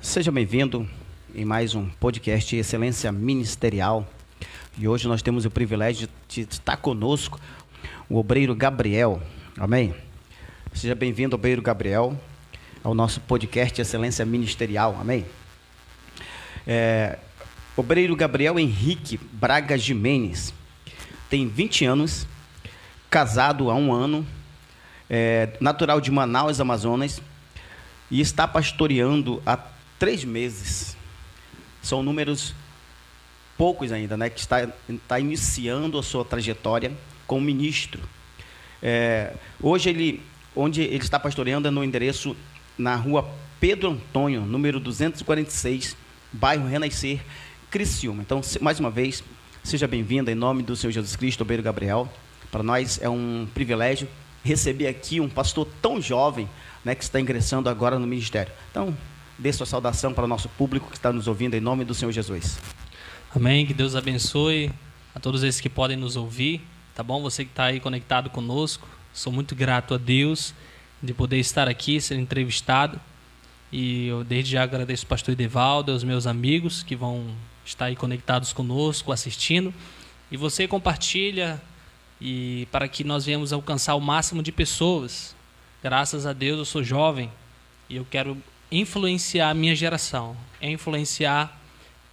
Seja bem-vindo em mais um podcast Excelência Ministerial. E hoje nós temos o privilégio de estar conosco o obreiro Gabriel. Amém? Seja bem-vindo, obreiro Gabriel, ao nosso podcast Excelência Ministerial. Amém? É, obreiro Gabriel Henrique Braga Jimenez tem 20 anos, casado há um ano, é, natural de Manaus, Amazonas, e está pastoreando há três meses. São números poucos ainda, né? Que está, está iniciando a sua trajetória como ministro. É, hoje ele, onde ele está pastoreando é no endereço na rua Pedro Antônio, número 246, bairro Renascer, Criciúma. Então, mais uma vez, seja bem-vindo em nome do Senhor Jesus Cristo, Obeiro Gabriel. Para nós é um privilégio receber aqui um pastor tão jovem, né, que está ingressando agora no ministério. Então, dê sua saudação para o nosso público que está nos ouvindo em nome do Senhor Jesus. Amém. Que Deus abençoe a todos esses que podem nos ouvir. Tá bom? Você que está aí conectado conosco. Sou muito grato a Deus de poder estar aqui, ser entrevistado. E eu desde já agradeço ao pastor Edevaldo, aos meus amigos que vão estar aí conectados conosco, assistindo. E você compartilha e para que nós venhamos alcançar o máximo de pessoas. Graças a Deus eu sou jovem e eu quero influenciar a minha geração, influenciar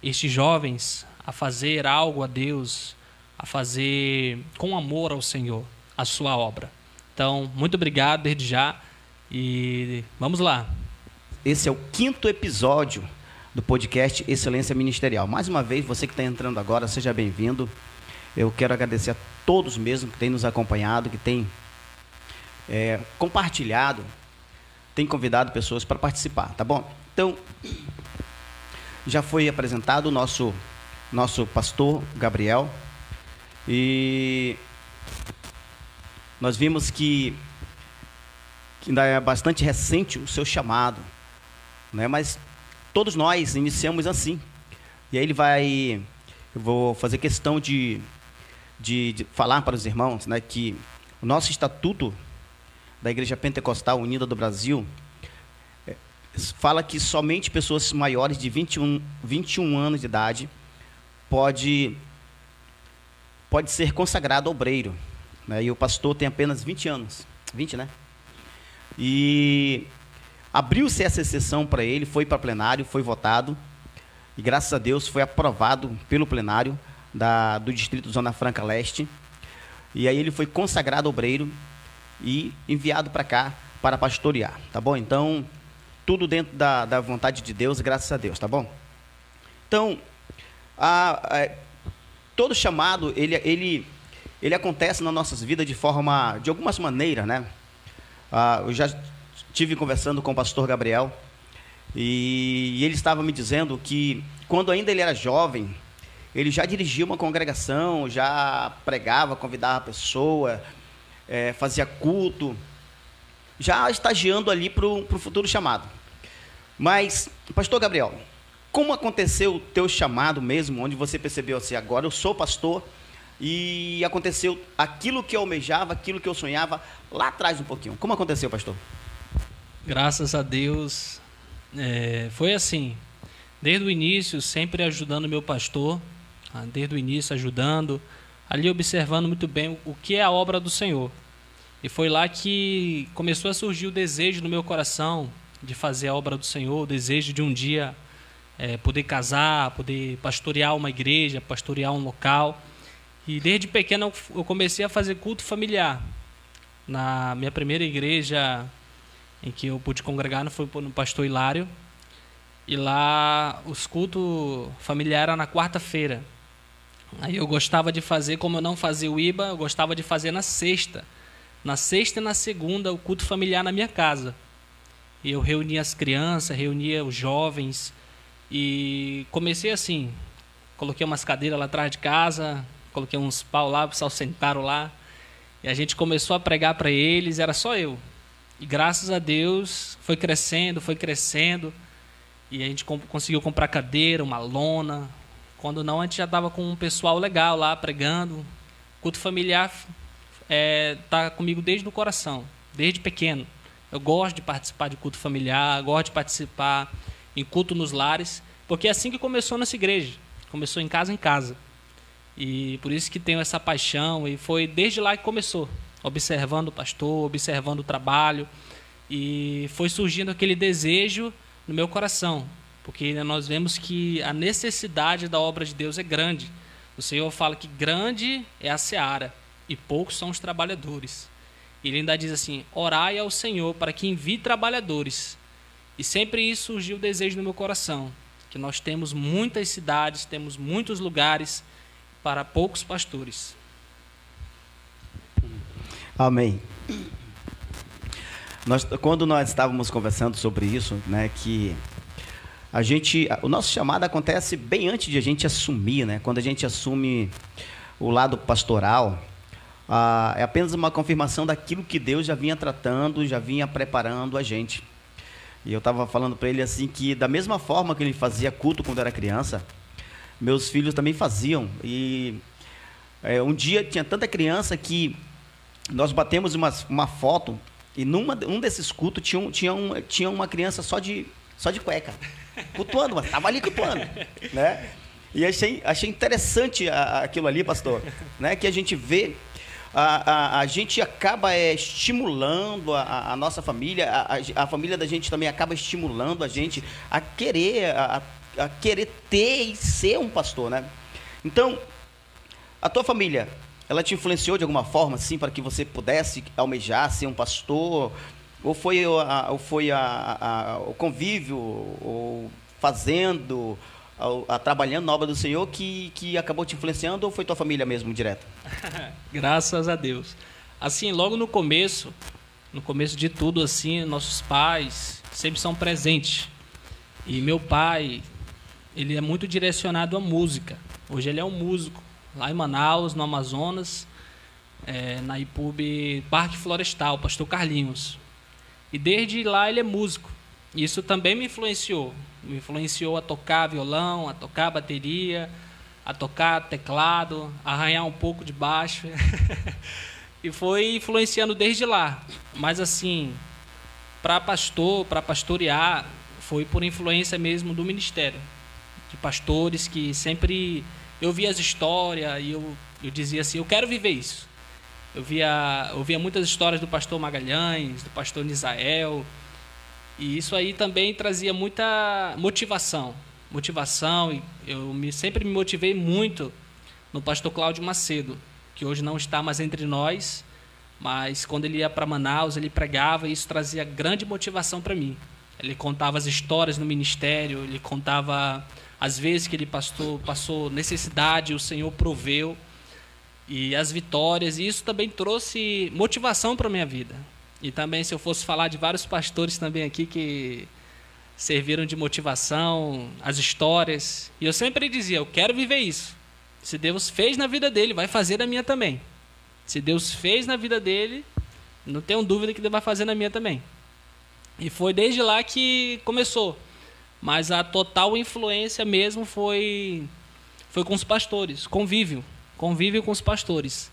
estes jovens a fazer algo a Deus, a fazer com amor ao Senhor a sua obra. Então, muito obrigado desde já e vamos lá. Esse é o quinto episódio do podcast Excelência Ministerial. Mais uma vez, você que está entrando agora, seja bem-vindo. Eu quero agradecer a todos mesmo que têm nos acompanhado, que têm é, compartilhado, têm convidado pessoas para participar, tá bom? Então, já foi apresentado o nosso, nosso pastor Gabriel e nós vimos que, que ainda é bastante recente o seu chamado, né? mas todos nós iniciamos assim. E aí ele vai, eu vou fazer questão de, de, de falar para os irmãos né, que o nosso estatuto da Igreja Pentecostal Unida do Brasil fala que somente pessoas maiores de 21, 21 anos de idade pode, pode ser consagrado obreiro. Né? E o pastor tem apenas 20 anos. 20, né? E abriu-se essa exceção para ele, foi para plenário, foi votado. E graças a Deus foi aprovado pelo plenário da, do Distrito Zona Franca Leste. E aí ele foi consagrado obreiro e enviado para cá para pastorear, tá bom? Então, tudo dentro da, da vontade de Deus, graças a Deus, tá bom? Então, a, a, todo chamado, ele, ele, ele acontece nas nossas vidas de forma, de algumas maneiras, né? Ah, eu já tive conversando com o pastor Gabriel e, e ele estava me dizendo que quando ainda ele era jovem, ele já dirigia uma congregação, já pregava, convidava a pessoa, é, fazia culto, já estagiando ali para o futuro chamado. Mas, pastor Gabriel, como aconteceu o teu chamado mesmo, onde você percebeu assim, agora eu sou pastor e aconteceu aquilo que eu almejava, aquilo que eu sonhava lá atrás um pouquinho. Como aconteceu, pastor? Graças a Deus, é, foi assim. Desde o início, sempre ajudando meu pastor, desde o início ajudando, ali observando muito bem o que é a obra do Senhor. E foi lá que começou a surgir o desejo no meu coração de fazer a obra do Senhor, o desejo de um dia é, poder casar, poder pastorear uma igreja, pastorear um local. E desde pequeno eu comecei a fazer culto familiar. Na minha primeira igreja em que eu pude congregar não foi no pastor Hilário. E lá os cultos familiares eram na quarta-feira. Aí eu gostava de fazer, como eu não fazia o IBA, eu gostava de fazer na sexta. Na sexta e na segunda, o culto familiar na minha casa. E eu reunia as crianças, reunia os jovens e comecei assim. Coloquei umas cadeiras lá atrás de casa, coloquei uns pau lá, o pessoal sentaram lá. E a gente começou a pregar para eles, era só eu. E graças a Deus foi crescendo, foi crescendo. E a gente conseguiu comprar cadeira, uma lona. Quando não, a gente já estava com um pessoal legal lá pregando. Culto familiar é, tá comigo desde o coração, desde pequeno. Eu gosto de participar de culto familiar, gosto de participar em culto nos lares, porque é assim que começou nossa igreja. Começou em casa em casa. E por isso que tenho essa paixão e foi desde lá que começou, observando o pastor, observando o trabalho e foi surgindo aquele desejo no meu coração, porque nós vemos que a necessidade da obra de Deus é grande. O Senhor fala que grande é a seara e poucos são os trabalhadores. Ele ainda diz assim: orai ao Senhor para que envie trabalhadores. E sempre isso surgiu o desejo no meu coração, que nós temos muitas cidades, temos muitos lugares para poucos pastores. Amém. Nós, quando nós estávamos conversando sobre isso, né, que a gente, o nosso chamado acontece bem antes de a gente assumir, né? Quando a gente assume o lado pastoral, ah, é apenas uma confirmação daquilo que Deus já vinha tratando, já vinha preparando a gente. E eu estava falando para ele assim que da mesma forma que ele fazia culto quando era criança, meus filhos também faziam. E é, um dia tinha tanta criança que nós batemos uma, uma foto e numa um desses cultos tinha, tinha, um, tinha uma criança só de, só de cueca, cultuando, mas estava ali cultuando, né? E achei, achei interessante aquilo ali, pastor, né? Que a gente vê a, a, a, gente acaba é, estimulando a, a, nossa família, a, a, família da gente também acaba estimulando a gente a querer, a, a querer ter e ser um pastor, né? Então, a tua família, ela te influenciou de alguma forma, assim, para que você pudesse almejar ser um pastor? Ou foi, a, ou foi a, a, o convívio, ou fazendo, a, trabalhando na obra do Senhor que, que acabou te influenciando, ou foi tua família mesmo, direto? Graças a Deus. Assim, logo no começo, no começo de tudo, assim, nossos pais sempre são presentes. E meu pai, ele é muito direcionado à música. Hoje ele é um músico lá em Manaus, no Amazonas, é, na IPUB Parque Florestal, Pastor Carlinhos. E desde lá ele é músico. Isso também me influenciou. Me influenciou a tocar violão, a tocar bateria, a tocar teclado, a arranhar um pouco de baixo. e foi influenciando desde lá. Mas assim, para pastor, para pastorear, foi por influência mesmo do ministério. De pastores que sempre eu via as histórias e eu, eu dizia assim, eu quero viver isso. Eu via, eu via muitas histórias do pastor Magalhães, do pastor Nisael, e isso aí também trazia muita motivação. Motivação, eu me, sempre me motivei muito no pastor Cláudio Macedo, que hoje não está mais entre nós, mas quando ele ia para Manaus, ele pregava e isso trazia grande motivação para mim. Ele contava as histórias no ministério, ele contava as vezes que ele passou, passou necessidade, o Senhor proveu e as vitórias, e isso também trouxe motivação para minha vida. E também, se eu fosse falar de vários pastores também aqui que serviram de motivação, as histórias, e eu sempre dizia: eu quero viver isso. Se Deus fez na vida dele, vai fazer na minha também. Se Deus fez na vida dele, não tenho dúvida que ele vai fazer na minha também. E foi desde lá que começou mas a total influência mesmo foi foi com os pastores, convívio, convívio com os pastores.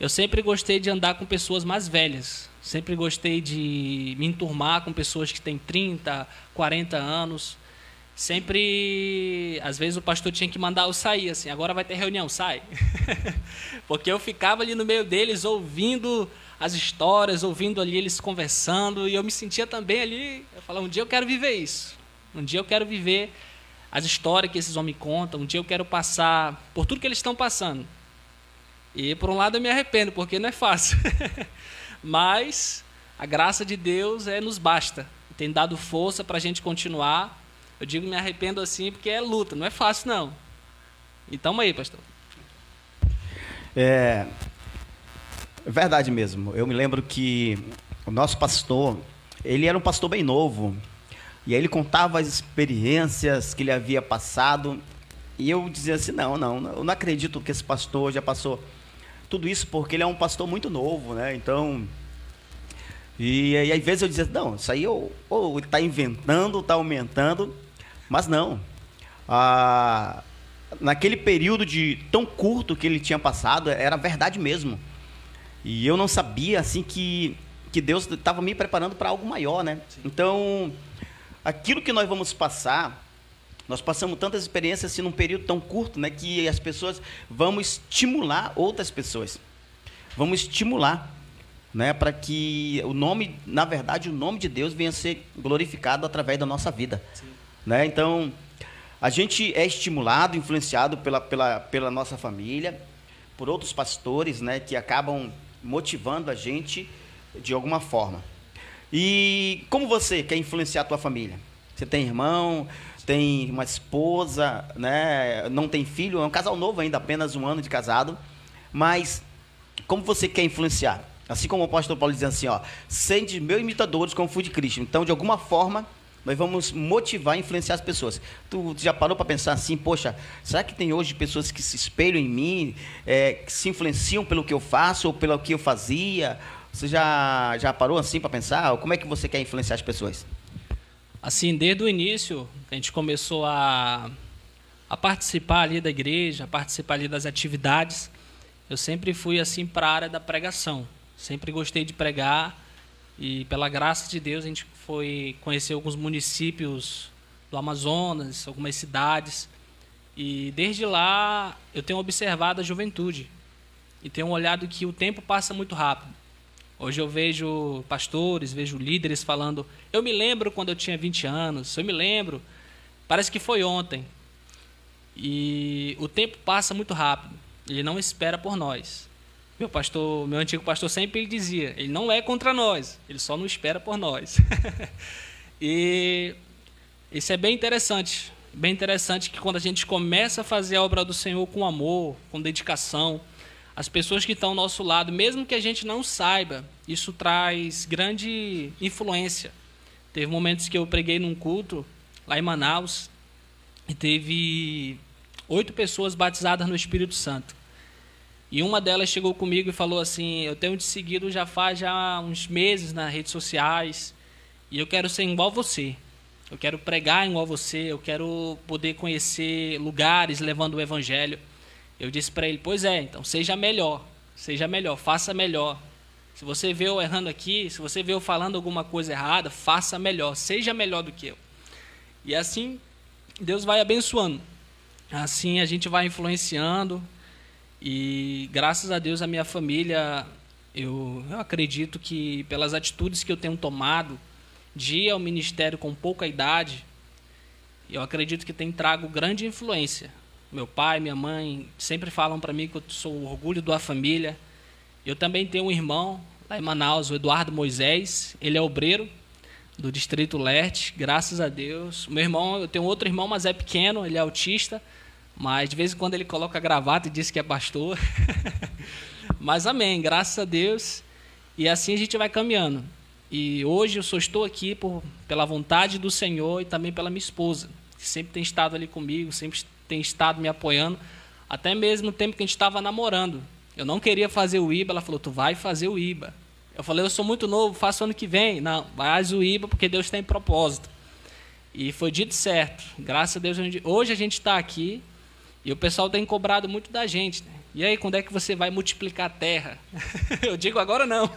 Eu sempre gostei de andar com pessoas mais velhas, sempre gostei de me enturmar com pessoas que têm 30, 40 anos. Sempre, às vezes o pastor tinha que mandar eu sair assim, agora vai ter reunião, sai. Porque eu ficava ali no meio deles ouvindo as histórias, ouvindo ali eles conversando, e eu me sentia também ali, eu falava, um dia eu quero viver isso. Um dia eu quero viver as histórias que esses homens contam. Um dia eu quero passar por tudo que eles estão passando. E por um lado eu me arrependo, porque não é fácil. Mas a graça de Deus é nos basta. Tem dado força para a gente continuar. Eu digo me arrependo assim porque é luta, não é fácil não. Então aí, pastor. É verdade mesmo. Eu me lembro que o nosso pastor, ele era um pastor bem novo. E aí ele contava as experiências que ele havia passado. E eu dizia assim: não, não, eu não acredito que esse pastor já passou tudo isso, porque ele é um pastor muito novo, né? Então. E, e às vezes eu dizia: não, isso aí ou, ou ele está inventando, está aumentando. Mas não. Ah, naquele período de tão curto que ele tinha passado, era verdade mesmo. E eu não sabia, assim, que que Deus estava me preparando para algo maior, né? Sim. Então, aquilo que nós vamos passar, nós passamos tantas experiências assim, num período tão curto, né, que as pessoas vão estimular outras pessoas. Vamos estimular, né, para que o nome, na verdade, o nome de Deus venha a ser glorificado através da nossa vida. Sim. Né? Então, a gente é estimulado, influenciado pela, pela, pela nossa família, por outros pastores, né, que acabam motivando a gente de alguma forma. E como você quer influenciar a tua família? Você tem irmão, tem uma esposa, né? Não tem filho, é um casal novo ainda, apenas um ano de casado. Mas como você quer influenciar? Assim como o apóstolo Paulo diz assim, ó, sende meus imitadores como fui de Cristo. Então, de alguma forma, nós vamos motivar e influenciar as pessoas. Tu já parou para pensar assim, poxa, será que tem hoje pessoas que se espelham em mim, é, que se influenciam pelo que eu faço ou pelo que eu fazia? Você já, já parou assim para pensar? Como é que você quer influenciar as pessoas? Assim, desde o início, a gente começou a, a participar ali da igreja, a participar ali das atividades. Eu sempre fui assim para a área da pregação. Sempre gostei de pregar e pela graça de Deus a gente foi conhecer alguns municípios do Amazonas, algumas cidades. E desde lá eu tenho observado a juventude e tenho olhado que o tempo passa muito rápido. Hoje eu vejo pastores, vejo líderes falando: Eu me lembro quando eu tinha 20 anos, eu me lembro. Parece que foi ontem. E o tempo passa muito rápido. Ele não espera por nós. Meu pastor, meu antigo pastor sempre dizia: Ele não é contra nós, ele só não espera por nós. e isso é bem interessante. Bem interessante que quando a gente começa a fazer a obra do Senhor com amor, com dedicação, as pessoas que estão ao nosso lado, mesmo que a gente não saiba, isso traz grande influência. Teve momentos que eu preguei num culto lá em Manaus e teve oito pessoas batizadas no Espírito Santo. E uma delas chegou comigo e falou assim: Eu tenho te seguido já faz já uns meses nas redes sociais e eu quero ser igual você. Eu quero pregar igual você. Eu quero poder conhecer lugares levando o Evangelho. Eu disse para ele: Pois é, então seja melhor, seja melhor, faça melhor. Se você vê eu errando aqui, se você vê eu falando alguma coisa errada, faça melhor, seja melhor do que eu. E assim Deus vai abençoando. Assim a gente vai influenciando. E graças a Deus a minha família, eu, eu acredito que pelas atitudes que eu tenho tomado, de ir ao ministério com pouca idade, eu acredito que tem trago grande influência meu pai, minha mãe sempre falam para mim que eu sou o orgulho da família. Eu também tenho um irmão lá em Manaus, o Eduardo Moisés. Ele é obreiro do Distrito Leste, graças a Deus. Meu irmão, eu tenho outro irmão, mas é pequeno, ele é autista. Mas de vez em quando ele coloca gravata e diz que é pastor. mas amém, graças a Deus. E assim a gente vai caminhando. E hoje eu só estou aqui por, pela vontade do Senhor e também pela minha esposa, que sempre tem estado ali comigo, sempre tem estado me apoiando, até mesmo no tempo que a gente estava namorando. Eu não queria fazer o IBA, ela falou: Tu vai fazer o IBA. Eu falei: Eu sou muito novo, faço ano que vem. Não, faz o IBA porque Deus tem propósito. E foi dito certo. Graças a Deus, hoje a gente está aqui e o pessoal tem cobrado muito da gente. Né? E aí, quando é que você vai multiplicar a terra? Eu digo: Agora não.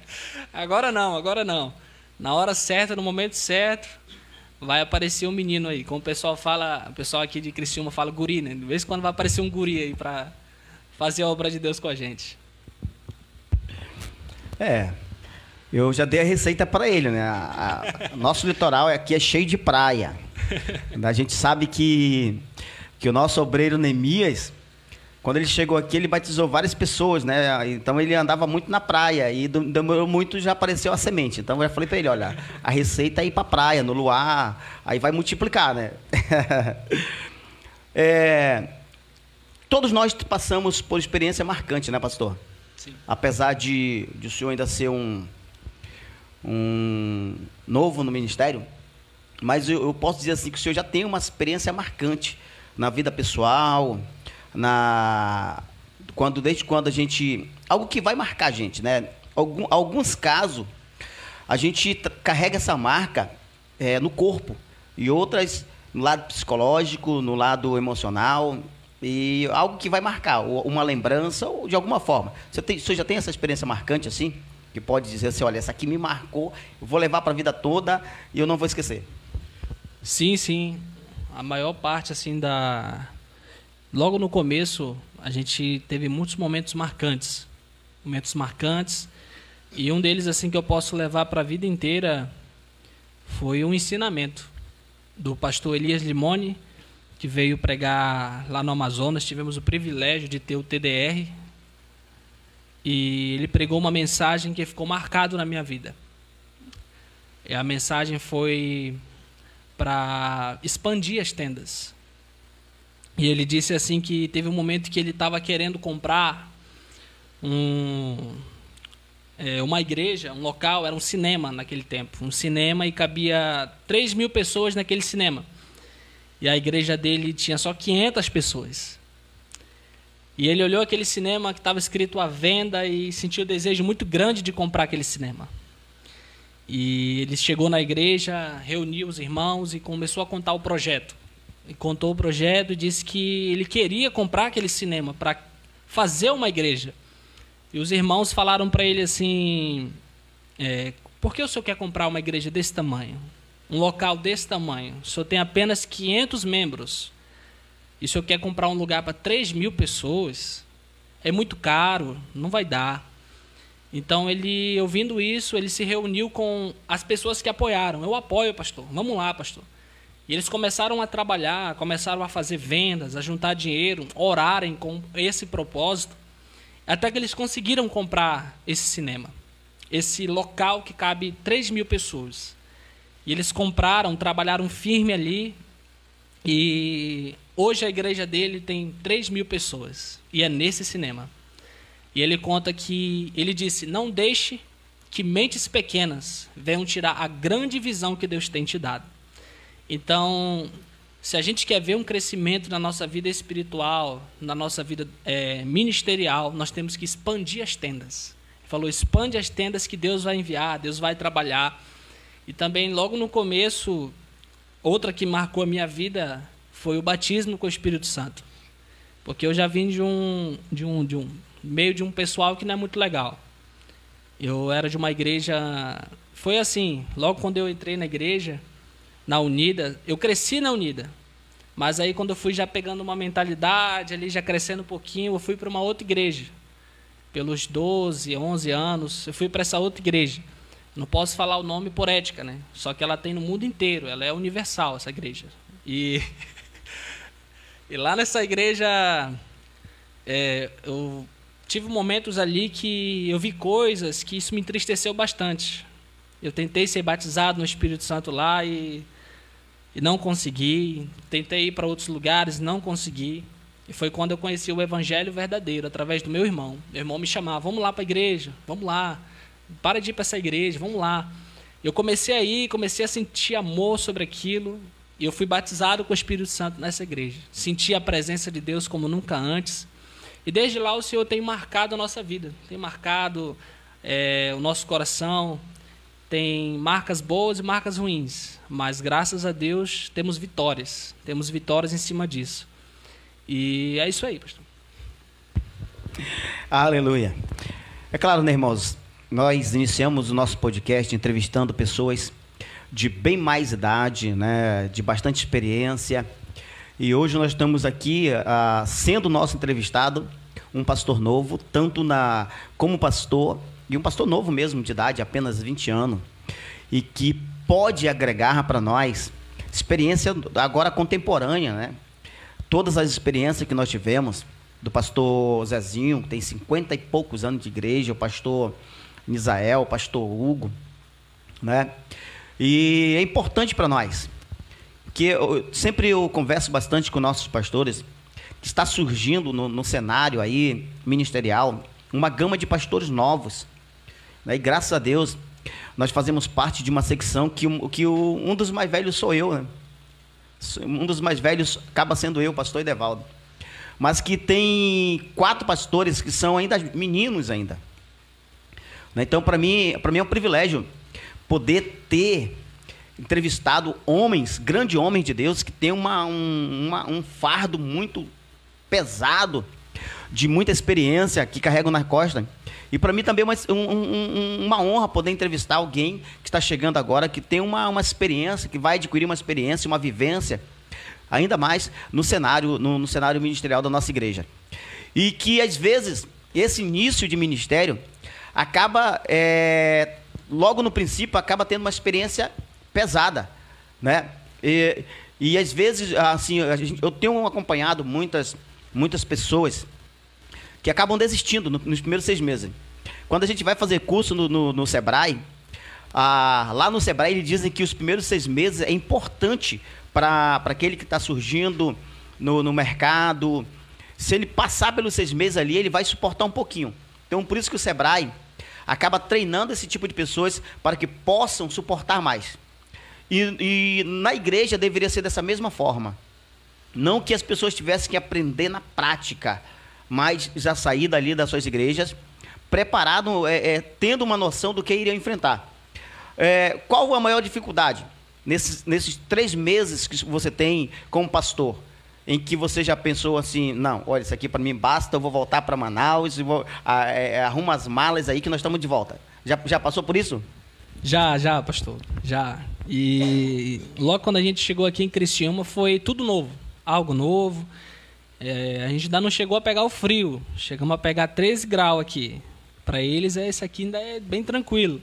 agora não, agora não. Na hora certa, no momento certo, vai aparecer um menino aí. Como o pessoal fala, o pessoal aqui de Criciúma fala guri, né? De vez em quando vai aparecer um guri aí para fazer a obra de Deus com a gente. É. Eu já dei a receita para ele, né? A, a, nosso litoral aqui é cheio de praia. A gente sabe que, que o nosso obreiro Neemias, quando ele chegou aqui, ele batizou várias pessoas, né? Então ele andava muito na praia e demorou muito já apareceu a semente. Então eu já falei para ele, olha, a receita é ir para praia, no luar, aí vai multiplicar, né? é, todos nós passamos por experiência marcante, né, pastor? Sim. Apesar de, de o senhor ainda ser um, um novo no ministério, mas eu, eu posso dizer assim que o senhor já tem uma experiência marcante na vida pessoal, na quando desde quando a gente algo que vai marcar a gente, né? Algum, alguns casos a gente carrega essa marca é, no corpo e outras no lado psicológico, no lado emocional e algo que vai marcar uma lembrança ou de alguma forma. Você, tem, você já tem essa experiência marcante assim que pode dizer assim, olha, essa aqui me marcou, eu vou levar para a vida toda e eu não vou esquecer? Sim, sim. A maior parte assim da logo no começo a gente teve muitos momentos marcantes, momentos marcantes e um deles assim que eu posso levar para a vida inteira foi um ensinamento do pastor Elias Limone, que veio pregar lá no Amazonas. Tivemos o privilégio de ter o TDR. E ele pregou uma mensagem que ficou marcado na minha vida. E a mensagem foi para expandir as tendas. E ele disse assim que teve um momento que ele estava querendo comprar um, é, uma igreja, um local, era um cinema naquele tempo. Um cinema e cabia 3 mil pessoas naquele cinema. E a igreja dele tinha só 500 pessoas. E ele olhou aquele cinema que estava escrito à venda e sentiu o desejo muito grande de comprar aquele cinema. E ele chegou na igreja, reuniu os irmãos e começou a contar o projeto. Contou o projeto e disse que ele queria comprar aquele cinema para fazer uma igreja. E os irmãos falaram para ele assim: é, por que o senhor quer comprar uma igreja desse tamanho? Um local desse tamanho? O senhor tem apenas 500 membros. E o senhor quer comprar um lugar para 3 mil pessoas? É muito caro, não vai dar. Então ele, ouvindo isso, ele se reuniu com as pessoas que apoiaram. Eu apoio, pastor. Vamos lá, pastor. E eles começaram a trabalhar, começaram a fazer vendas, a juntar dinheiro, orarem com esse propósito. Até que eles conseguiram comprar esse cinema, esse local que cabe 3 mil pessoas. E eles compraram, trabalharam firme ali. E hoje a igreja dele tem 3 mil pessoas. E é nesse cinema. E ele conta que ele disse: Não deixe que mentes pequenas venham tirar a grande visão que Deus tem te dado. Então, se a gente quer ver um crescimento na nossa vida espiritual, na nossa vida é, ministerial, nós temos que expandir as tendas. Ele falou: expande as tendas que Deus vai enviar, Deus vai trabalhar. E também, logo no começo, outra que marcou a minha vida foi o batismo com o Espírito Santo. Porque eu já vim de um, de um, de um meio de um pessoal que não é muito legal. Eu era de uma igreja. Foi assim, logo quando eu entrei na igreja, na Unida, eu cresci na Unida. Mas aí quando eu fui já pegando uma mentalidade ali, já crescendo um pouquinho, eu fui para uma outra igreja. Pelos 12, 11 anos, eu fui para essa outra igreja. Não posso falar o nome por ética, né? Só que ela tem no mundo inteiro, ela é universal essa igreja. E e lá nessa igreja é, eu tive momentos ali que eu vi coisas que isso me entristeceu bastante. Eu tentei ser batizado no Espírito Santo lá e e não consegui. Tentei ir para outros lugares, não consegui. E foi quando eu conheci o Evangelho verdadeiro, através do meu irmão. Meu irmão me chamava, vamos lá para a igreja, vamos lá. Para de ir para essa igreja, vamos lá. Eu comecei a ir, comecei a sentir amor sobre aquilo. E eu fui batizado com o Espírito Santo nessa igreja. Senti a presença de Deus como nunca antes. E desde lá o Senhor tem marcado a nossa vida, tem marcado é, o nosso coração, tem marcas boas e marcas ruins, mas graças a Deus temos vitórias, temos vitórias em cima disso. E é isso aí, pastor. Aleluia. É claro, né, irmãos, nós iniciamos o nosso podcast entrevistando pessoas de bem mais idade, né, de bastante experiência. E hoje nós estamos aqui uh, sendo nosso entrevistado um pastor novo, tanto na como pastor e um pastor novo mesmo, de idade, apenas 20 anos, e que pode agregar para nós experiência agora contemporânea, né? Todas as experiências que nós tivemos, do pastor Zezinho, que tem 50 e poucos anos de igreja, o pastor Misael, o pastor Hugo, né? E é importante para nós, que eu, sempre eu converso bastante com nossos pastores, que está surgindo no, no cenário aí ministerial uma gama de pastores novos, né? E graças a Deus, nós fazemos parte de uma secção que, que o, um dos mais velhos sou eu. Né? Um dos mais velhos acaba sendo eu, pastor Edevaldo. Mas que tem quatro pastores que são ainda meninos ainda. Né? Então, para mim, para mim é um privilégio poder ter entrevistado homens, grandes homens de Deus, que têm uma, um, uma, um fardo muito pesado de muita experiência que carregam na costa. E para mim também é uma, um, um, uma honra poder entrevistar alguém que está chegando agora, que tem uma, uma experiência, que vai adquirir uma experiência, uma vivência, ainda mais no cenário, no, no cenário ministerial da nossa igreja. E que às vezes esse início de ministério acaba, é, logo no princípio, acaba tendo uma experiência pesada, né? E, e às vezes, assim, eu tenho acompanhado muitas, muitas pessoas que acabam desistindo nos primeiros seis meses. Quando a gente vai fazer curso no, no, no Sebrae, ah, lá no Sebrae eles dizem que os primeiros seis meses é importante para aquele que está surgindo no, no mercado. Se ele passar pelos seis meses ali, ele vai suportar um pouquinho. Então, por isso que o Sebrae acaba treinando esse tipo de pessoas para que possam suportar mais. E, e na igreja deveria ser dessa mesma forma. Não que as pessoas tivessem que aprender na prática, mas já sair dali das suas igrejas preparado, é, é, tendo uma noção do que iriam enfrentar. É, qual a maior dificuldade nesses, nesses três meses que você tem como pastor? Em que você já pensou assim, não, olha, isso aqui para mim basta, eu vou voltar para Manaus, vou, a, é, arruma as malas aí que nós estamos de volta. Já, já passou por isso? Já, já, pastor, já. E logo quando a gente chegou aqui em Criciúma foi tudo novo, algo novo. É, a gente ainda não chegou a pegar o frio, chegamos a pegar 13 graus aqui. Para eles, esse aqui ainda é bem tranquilo.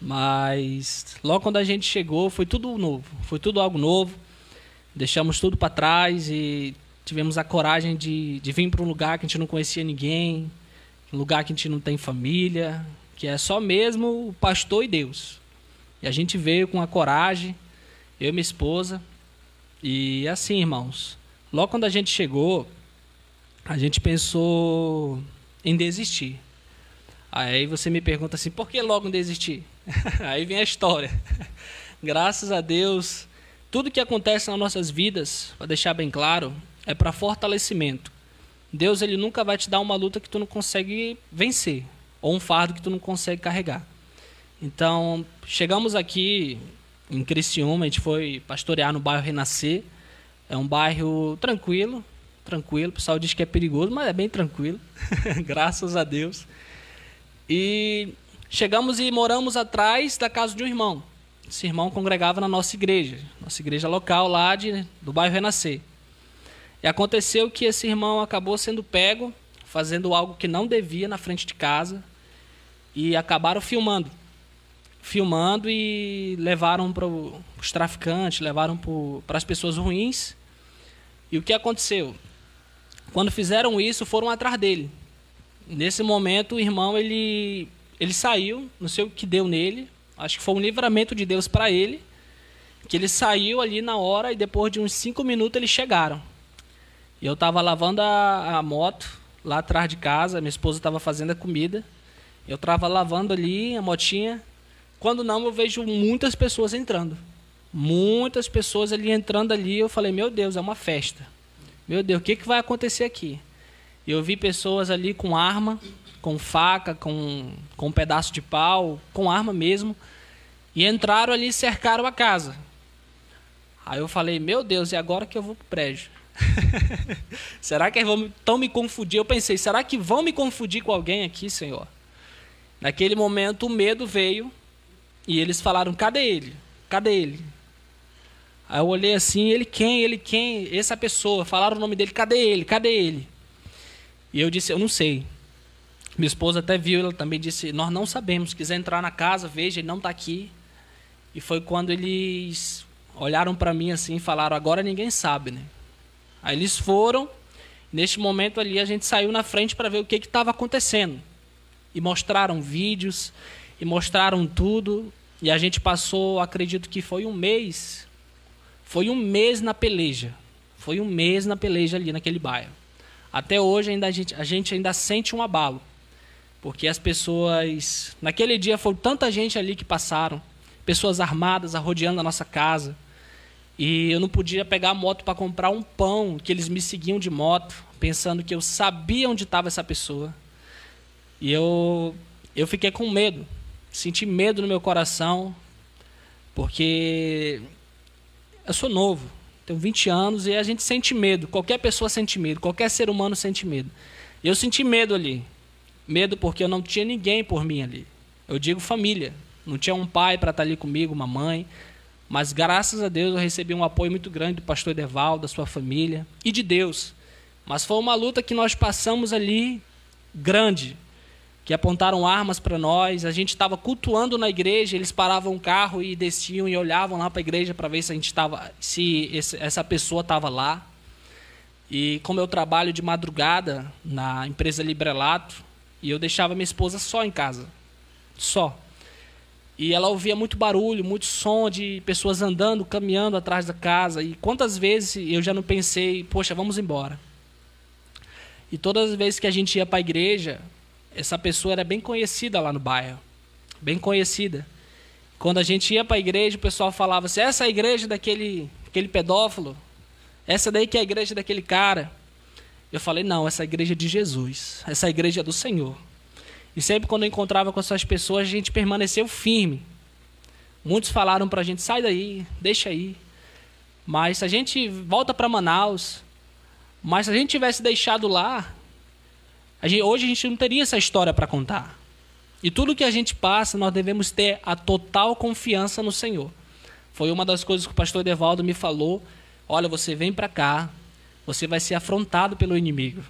Mas logo quando a gente chegou, foi tudo novo, foi tudo algo novo. Deixamos tudo para trás e tivemos a coragem de, de vir para um lugar que a gente não conhecia ninguém, um lugar que a gente não tem família, que é só mesmo o pastor e Deus. E a gente veio com a coragem, eu e minha esposa. E assim, irmãos, logo quando a gente chegou, a gente pensou em desistir. Aí você me pergunta assim, por que logo desistir? Aí vem a história. Graças a Deus, tudo que acontece nas nossas vidas, para deixar bem claro, é para fortalecimento. Deus ele nunca vai te dar uma luta que tu não consegue vencer, ou um fardo que tu não consegue carregar. Então, chegamos aqui em Criciúma, a gente foi pastorear no bairro Renascer. É um bairro tranquilo, tranquilo. O pessoal diz que é perigoso, mas é bem tranquilo. Graças a Deus. E chegamos e moramos atrás da casa de um irmão. Esse irmão congregava na nossa igreja, nossa igreja local lá de, do bairro Renascer. E aconteceu que esse irmão acabou sendo pego, fazendo algo que não devia na frente de casa, e acabaram filmando filmando e levaram para os traficantes, levaram para as pessoas ruins. E o que aconteceu? Quando fizeram isso, foram atrás dele. Nesse momento, o irmão ele ele saiu, não sei o que deu nele, acho que foi um livramento de Deus para ele, que ele saiu ali na hora e depois de uns cinco minutos eles chegaram. E eu estava lavando a, a moto lá atrás de casa, minha esposa estava fazendo a comida, eu estava lavando ali a motinha quando não, eu vejo muitas pessoas entrando. Muitas pessoas ali entrando ali. Eu falei, meu Deus, é uma festa. Meu Deus, o que, que vai acontecer aqui? Eu vi pessoas ali com arma, com faca, com, com um pedaço de pau, com arma mesmo. E entraram ali e cercaram a casa. Aí eu falei, meu Deus, e agora que eu vou pro prédio? será que vão tão me confundir? Eu pensei, será que vão me confundir com alguém aqui, Senhor? Naquele momento o medo veio e eles falaram: cadê ele? Cadê ele? Aí eu olhei assim: ele quem? Ele quem? Essa pessoa. Falaram o nome dele: cadê ele? Cadê ele? E eu disse: eu não sei. Minha esposa até viu, ela também disse: Nós não sabemos. Se quiser entrar na casa, veja, ele não está aqui. E foi quando eles olharam para mim assim e falaram: Agora ninguém sabe, né? Aí eles foram. Neste momento ali, a gente saiu na frente para ver o que estava acontecendo. E mostraram vídeos e mostraram tudo. E a gente passou, acredito que foi um mês. Foi um mês na peleja. Foi um mês na peleja ali naquele bairro. Até hoje ainda a gente, a gente ainda sente um abalo. Porque as pessoas. Naquele dia foi tanta gente ali que passaram. Pessoas armadas arrodeando a nossa casa. E eu não podia pegar a moto para comprar um pão, que eles me seguiam de moto, pensando que eu sabia onde estava essa pessoa. E eu, eu fiquei com medo senti medo no meu coração, porque eu sou novo, tenho 20 anos e a gente sente medo. Qualquer pessoa sente medo, qualquer ser humano sente medo. E eu senti medo ali. Medo porque eu não tinha ninguém por mim ali. Eu digo família. Não tinha um pai para estar ali comigo, uma mãe. Mas graças a Deus eu recebi um apoio muito grande do pastor Edeval, da sua família e de Deus. Mas foi uma luta que nós passamos ali grande, que apontaram armas para nós. A gente estava cultuando na igreja, eles paravam o carro e desciam e olhavam lá para a igreja para ver se a gente estava, se esse, essa pessoa estava lá. E como eu trabalho de madrugada na empresa Librelato, e eu deixava minha esposa só em casa, só. E ela ouvia muito barulho, muito som de pessoas andando, caminhando atrás da casa. E quantas vezes eu já não pensei, poxa, vamos embora. E todas as vezes que a gente ia para a igreja, essa pessoa era bem conhecida lá no bairro. Bem conhecida. Quando a gente ia para a igreja, o pessoal falava assim: essa é a igreja daquele aquele pedófilo. Essa daí que é a igreja daquele cara. Eu falei: não, essa é a igreja de Jesus. Essa é a igreja do Senhor. E sempre quando eu encontrava com essas pessoas, a gente permaneceu firme. Muitos falaram para a gente: sai daí, deixa aí. Mas se a gente volta para Manaus, mas se a gente tivesse deixado lá, a gente, hoje a gente não teria essa história para contar. E tudo que a gente passa, nós devemos ter a total confiança no Senhor. Foi uma das coisas que o pastor Devaldo me falou. Olha, você vem para cá, você vai ser afrontado pelo inimigo.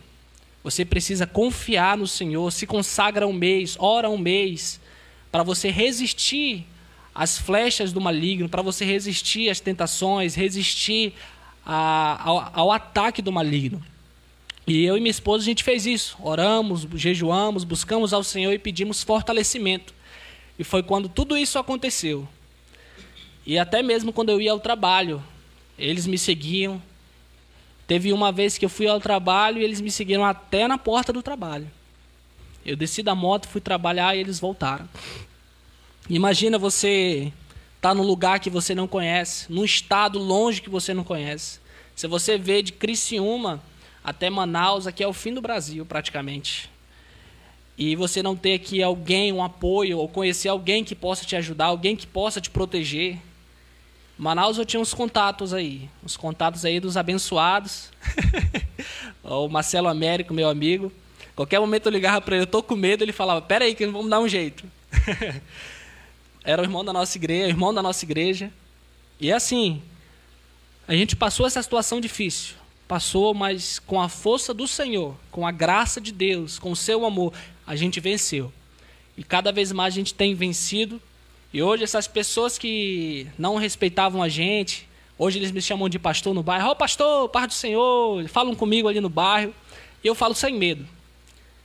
Você precisa confiar no Senhor, se consagra um mês, ora um mês, para você resistir às flechas do maligno, para você resistir às tentações, resistir a, ao, ao ataque do maligno. E eu e minha esposa a gente fez isso. Oramos, jejuamos, buscamos ao Senhor e pedimos fortalecimento. E foi quando tudo isso aconteceu. E até mesmo quando eu ia ao trabalho, eles me seguiam. Teve uma vez que eu fui ao trabalho e eles me seguiram até na porta do trabalho. Eu desci da moto, fui trabalhar e eles voltaram. Imagina você estar tá num lugar que você não conhece, num estado longe que você não conhece. Se você vê de Criciúma até Manaus, aqui é o fim do Brasil, praticamente. E você não ter aqui alguém, um apoio, ou conhecer alguém que possa te ajudar, alguém que possa te proteger. Manaus eu tinha uns contatos aí, uns contatos aí dos abençoados. o Marcelo Américo, meu amigo. Qualquer momento eu ligava para ele, eu tô com medo, ele falava: "Pera aí que vamos dar um jeito". Era o irmão da nossa igreja, o irmão da nossa igreja. E assim, a gente passou essa situação difícil passou, mas com a força do Senhor, com a graça de Deus, com o seu amor, a gente venceu. E cada vez mais a gente tem vencido. E hoje essas pessoas que não respeitavam a gente, hoje eles me chamam de pastor no bairro. Ó oh, pastor, paz do Senhor, falam comigo ali no bairro. E eu falo sem medo.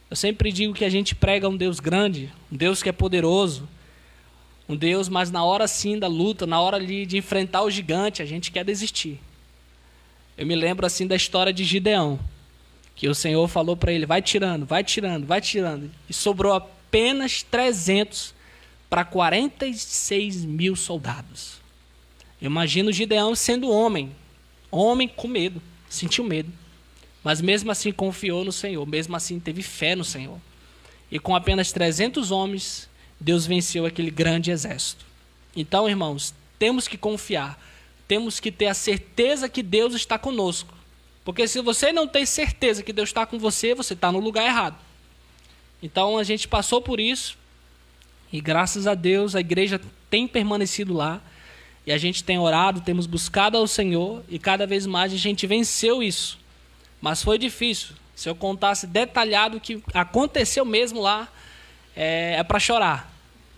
Eu sempre digo que a gente prega um Deus grande, um Deus que é poderoso, um Deus, mas na hora sim da luta, na hora ali de enfrentar o gigante, a gente quer desistir. Eu me lembro assim da história de Gideão, que o Senhor falou para ele: vai tirando, vai tirando, vai tirando. E sobrou apenas 300 para 46 mil soldados. Imagino Gideão sendo homem, homem com medo, sentiu medo. Mas mesmo assim confiou no Senhor, mesmo assim teve fé no Senhor. E com apenas 300 homens, Deus venceu aquele grande exército. Então, irmãos, temos que confiar temos que ter a certeza que Deus está conosco. Porque se você não tem certeza que Deus está com você, você está no lugar errado. Então a gente passou por isso e graças a Deus a igreja tem permanecido lá e a gente tem orado, temos buscado ao Senhor e cada vez mais a gente venceu isso. Mas foi difícil. Se eu contasse detalhado o que aconteceu mesmo lá, é, é para chorar.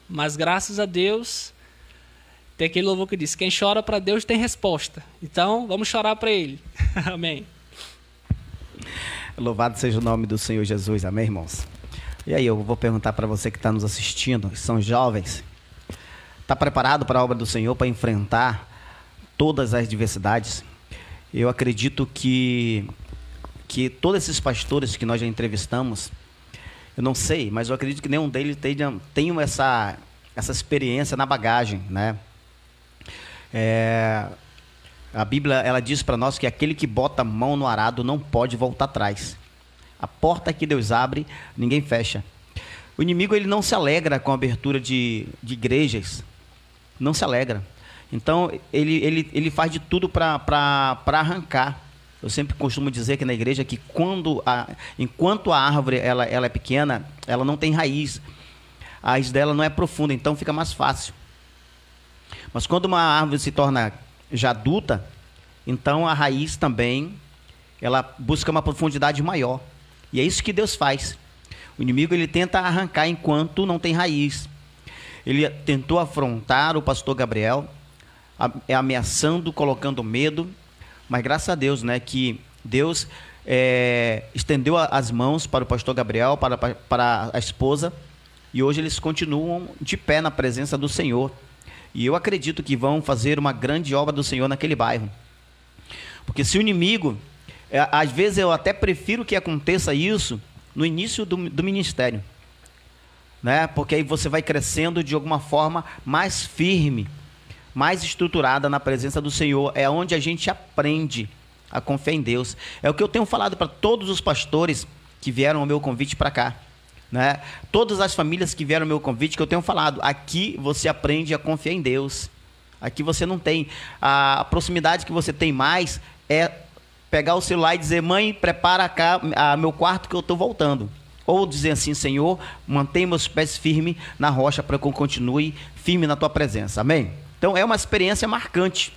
Mas graças a Deus tem aquele louvor que diz: Quem chora para Deus tem resposta. Então, vamos chorar para Ele. Amém. Louvado seja o nome do Senhor Jesus. Amém, irmãos? E aí, eu vou perguntar para você que está nos assistindo, que são jovens: está preparado para a obra do Senhor, para enfrentar todas as diversidades? Eu acredito que, que todos esses pastores que nós já entrevistamos, eu não sei, mas eu acredito que nenhum deles tenha, tenha essa, essa experiência na bagagem, né? É, a Bíblia ela diz para nós que aquele que bota a mão no arado não pode voltar atrás. A porta que Deus abre, ninguém fecha. O inimigo ele não se alegra com a abertura de, de igrejas, não se alegra. Então ele, ele, ele faz de tudo para arrancar Eu sempre costumo dizer que na igreja que quando a, enquanto a árvore ela, ela é pequena, ela não tem raiz. A raiz dela não é profunda, então fica mais fácil. Mas quando uma árvore se torna já adulta, então a raiz também ela busca uma profundidade maior. E é isso que Deus faz. O inimigo ele tenta arrancar enquanto não tem raiz. Ele tentou afrontar o pastor Gabriel, ameaçando, colocando medo, mas graças a Deus, né, que Deus é, estendeu as mãos para o pastor Gabriel, para, para a esposa, e hoje eles continuam de pé na presença do Senhor. E eu acredito que vão fazer uma grande obra do Senhor naquele bairro. Porque se o inimigo, é, às vezes eu até prefiro que aconteça isso no início do, do ministério. Né? Porque aí você vai crescendo de alguma forma mais firme mais estruturada na presença do Senhor. É onde a gente aprende a confiar em Deus. É o que eu tenho falado para todos os pastores que vieram ao meu convite para cá. Né? Todas as famílias que vieram ao meu convite, que eu tenho falado, aqui você aprende a confiar em Deus. Aqui você não tem. A proximidade que você tem mais é pegar o celular e dizer, mãe, prepara cá a meu quarto que eu estou voltando. Ou dizer assim, Senhor, mantém meus pés firmes na rocha para que eu continue firme na tua presença. Amém? Então é uma experiência marcante.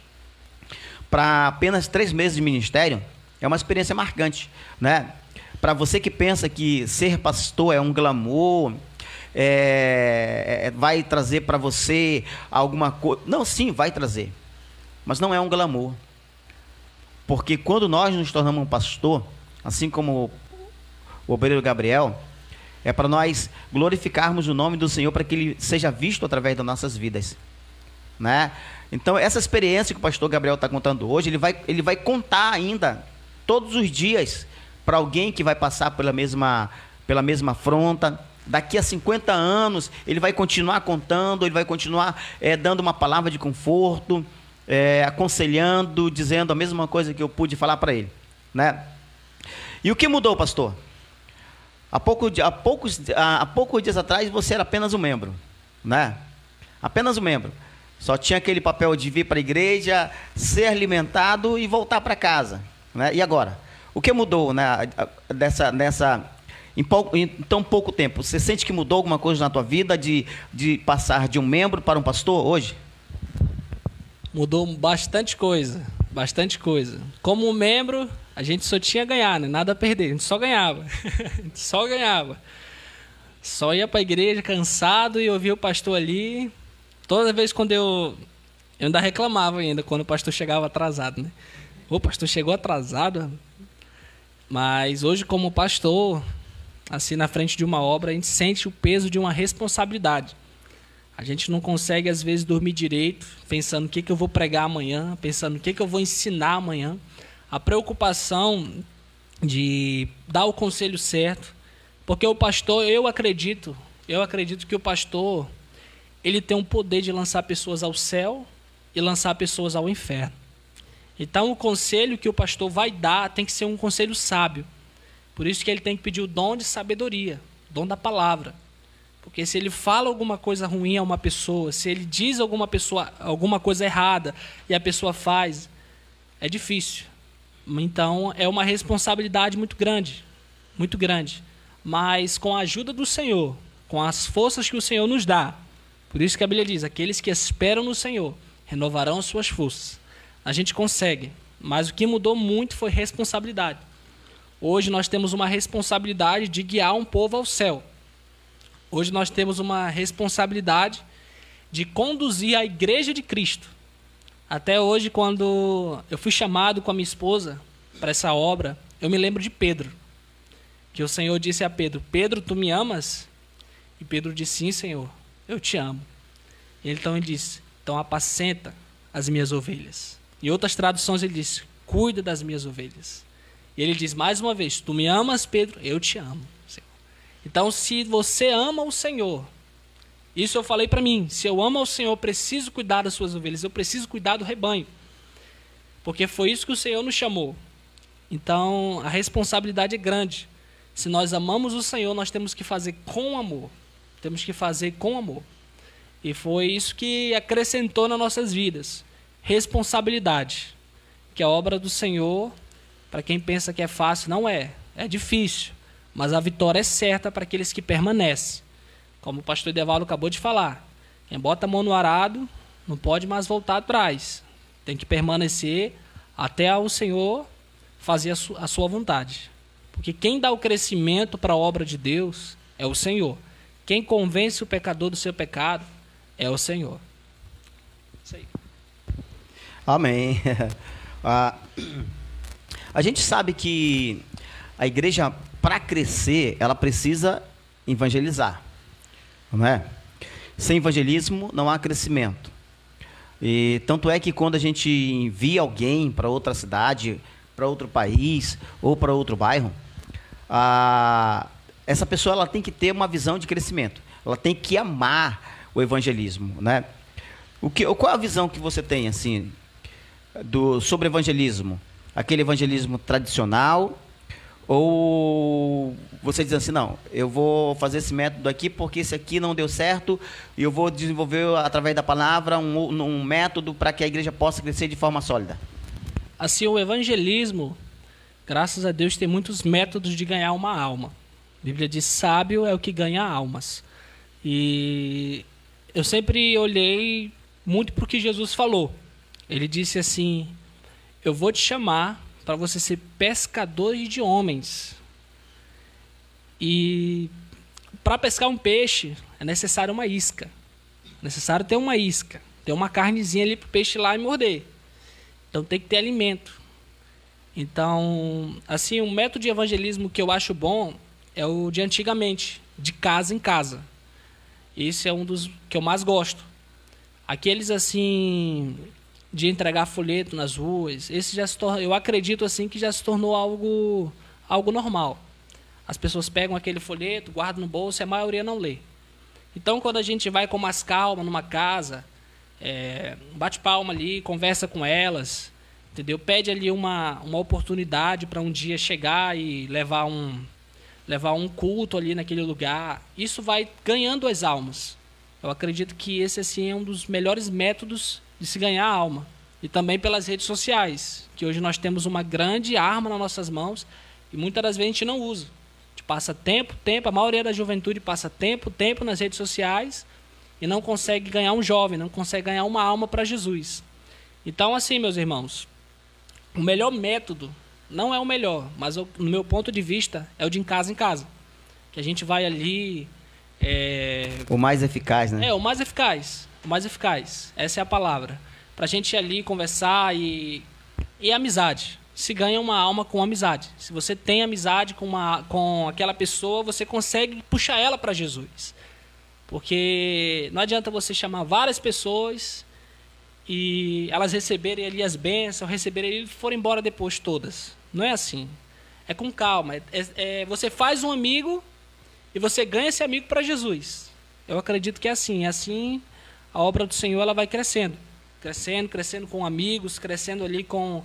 Para apenas três meses de ministério, é uma experiência marcante. Né? Para você que pensa que ser pastor é um glamour, é, é, vai trazer para você alguma coisa. Não, sim, vai trazer. Mas não é um glamour. Porque quando nós nos tornamos um pastor, assim como o obreiro Gabriel, é para nós glorificarmos o nome do Senhor para que ele seja visto através das nossas vidas. Né? Então, essa experiência que o pastor Gabriel está contando hoje, ele vai, ele vai contar ainda, todos os dias, para alguém que vai passar pela mesma, pela mesma afronta. Daqui a 50 anos, ele vai continuar contando, ele vai continuar é, dando uma palavra de conforto, é, aconselhando, dizendo a mesma coisa que eu pude falar para ele. Né? E o que mudou, pastor? Há, pouco, há, poucos, há poucos dias atrás você era apenas um membro. Né? Apenas um membro. Só tinha aquele papel de vir para a igreja, ser alimentado e voltar para casa. Né? E agora? O que mudou né, dessa, em, em, tão pouco tempo? Você sente que mudou alguma coisa na tua vida de, de passar de um membro para um pastor hoje? Mudou bastante coisa, bastante coisa. Como membro, a gente só tinha a ganhar, né? nada a perder, a gente só ganhava. a gente só ganhava. Só ia para a igreja cansado e ouvia o pastor ali, Toda vez quando eu. Eu ainda reclamava ainda quando o pastor chegava atrasado, né? O pastor chegou atrasado. Mas hoje, como pastor, assim na frente de uma obra, a gente sente o peso de uma responsabilidade. A gente não consegue, às vezes, dormir direito, pensando o que, que eu vou pregar amanhã, pensando o que, que eu vou ensinar amanhã. A preocupação de dar o conselho certo. Porque o pastor, eu acredito, eu acredito que o pastor ele tem o poder de lançar pessoas ao céu e lançar pessoas ao inferno. Então, o conselho que o pastor vai dar tem que ser um conselho sábio. Por isso que ele tem que pedir o dom de sabedoria, dom da palavra. Porque se ele fala alguma coisa ruim a uma pessoa, se ele diz alguma pessoa alguma coisa errada e a pessoa faz, é difícil. Então, é uma responsabilidade muito grande, muito grande. Mas com a ajuda do Senhor, com as forças que o Senhor nos dá, por isso que a Bíblia diz: aqueles que esperam no Senhor renovarão as suas forças. A gente consegue, mas o que mudou muito foi responsabilidade. Hoje nós temos uma responsabilidade de guiar um povo ao céu. Hoje nós temos uma responsabilidade de conduzir a igreja de Cristo. Até hoje, quando eu fui chamado com a minha esposa para essa obra, eu me lembro de Pedro. Que o Senhor disse a Pedro: Pedro, tu me amas? E Pedro disse: Sim, Senhor eu te amo. Então ele diz, então apacenta as minhas ovelhas. Em outras traduções ele diz, cuida das minhas ovelhas. E ele diz mais uma vez, tu me amas, Pedro? Eu te amo. Senhor. Então se você ama o Senhor, isso eu falei para mim, se eu amo o Senhor, eu preciso cuidar das suas ovelhas, eu preciso cuidar do rebanho. Porque foi isso que o Senhor nos chamou. Então a responsabilidade é grande. Se nós amamos o Senhor, nós temos que fazer com amor. Temos que fazer com amor. E foi isso que acrescentou nas nossas vidas. Responsabilidade. Que a obra do Senhor para quem pensa que é fácil, não é. É difícil. Mas a vitória é certa para aqueles que permanecem. Como o pastor Edevaldo acabou de falar. Quem bota a mão no arado não pode mais voltar atrás. Tem que permanecer até o Senhor fazer a sua vontade. Porque quem dá o crescimento para a obra de Deus é o Senhor. Quem convence o pecador do seu pecado é o Senhor. Amém. a, a gente sabe que a igreja, para crescer, ela precisa evangelizar. Não é? Sem evangelismo não há crescimento. E tanto é que quando a gente envia alguém para outra cidade, para outro país ou para outro bairro, a, essa pessoa ela tem que ter uma visão de crescimento. Ela tem que amar o evangelismo, né? O que, qual é a visão que você tem assim do sobre evangelismo? Aquele evangelismo tradicional ou você diz assim, não, eu vou fazer esse método aqui porque esse aqui não deu certo e eu vou desenvolver através da palavra um, um método para que a igreja possa crescer de forma sólida? Assim, o evangelismo, graças a Deus, tem muitos métodos de ganhar uma alma. A Bíblia diz: sábio é o que ganha almas. E eu sempre olhei muito para o que Jesus falou. Ele disse assim: Eu vou te chamar para você ser pescador de homens. E para pescar um peixe é necessário uma isca. É necessário ter uma isca, ter uma carnezinha ali para o peixe ir lá e morder. Então tem que ter alimento. Então, assim, um método de evangelismo que eu acho bom é o de antigamente, de casa em casa. Esse é um dos que eu mais gosto. Aqueles assim de entregar folheto nas ruas, esse já se torna, eu acredito assim que já se tornou algo algo normal. As pessoas pegam aquele folheto, guardam no bolso e a maioria não lê. Então, quando a gente vai com mais calma numa casa, é, bate palma ali, conversa com elas, entendeu? Pede ali uma, uma oportunidade para um dia chegar e levar um, levar um culto ali naquele lugar. Isso vai ganhando as almas. Eu acredito que esse assim é um dos melhores métodos de se ganhar a alma. E também pelas redes sociais, que hoje nós temos uma grande arma nas nossas mãos e muitas das vezes a gente não usa. A gente passa tempo, tempo, a maioria da juventude passa tempo, tempo nas redes sociais e não consegue ganhar um jovem, não consegue ganhar uma alma para Jesus. Então, assim, meus irmãos, o melhor método não é o melhor, mas no meu ponto de vista é o de em casa em casa. Que a gente vai ali. É... O mais eficaz, né? É, o mais eficaz o mais eficaz. Essa é a palavra. Para a gente ir ali conversar e. E amizade. Se ganha uma alma com amizade. Se você tem amizade com, uma, com aquela pessoa, você consegue puxar ela para Jesus. Porque não adianta você chamar várias pessoas e elas receberem ali as bênçãos, receberem ali e forem embora depois todas. Não é assim. É com calma. É, é, você faz um amigo e você ganha esse amigo para Jesus. Eu acredito que é assim. É assim a obra do Senhor ela vai crescendo. Crescendo, crescendo com amigos, crescendo ali com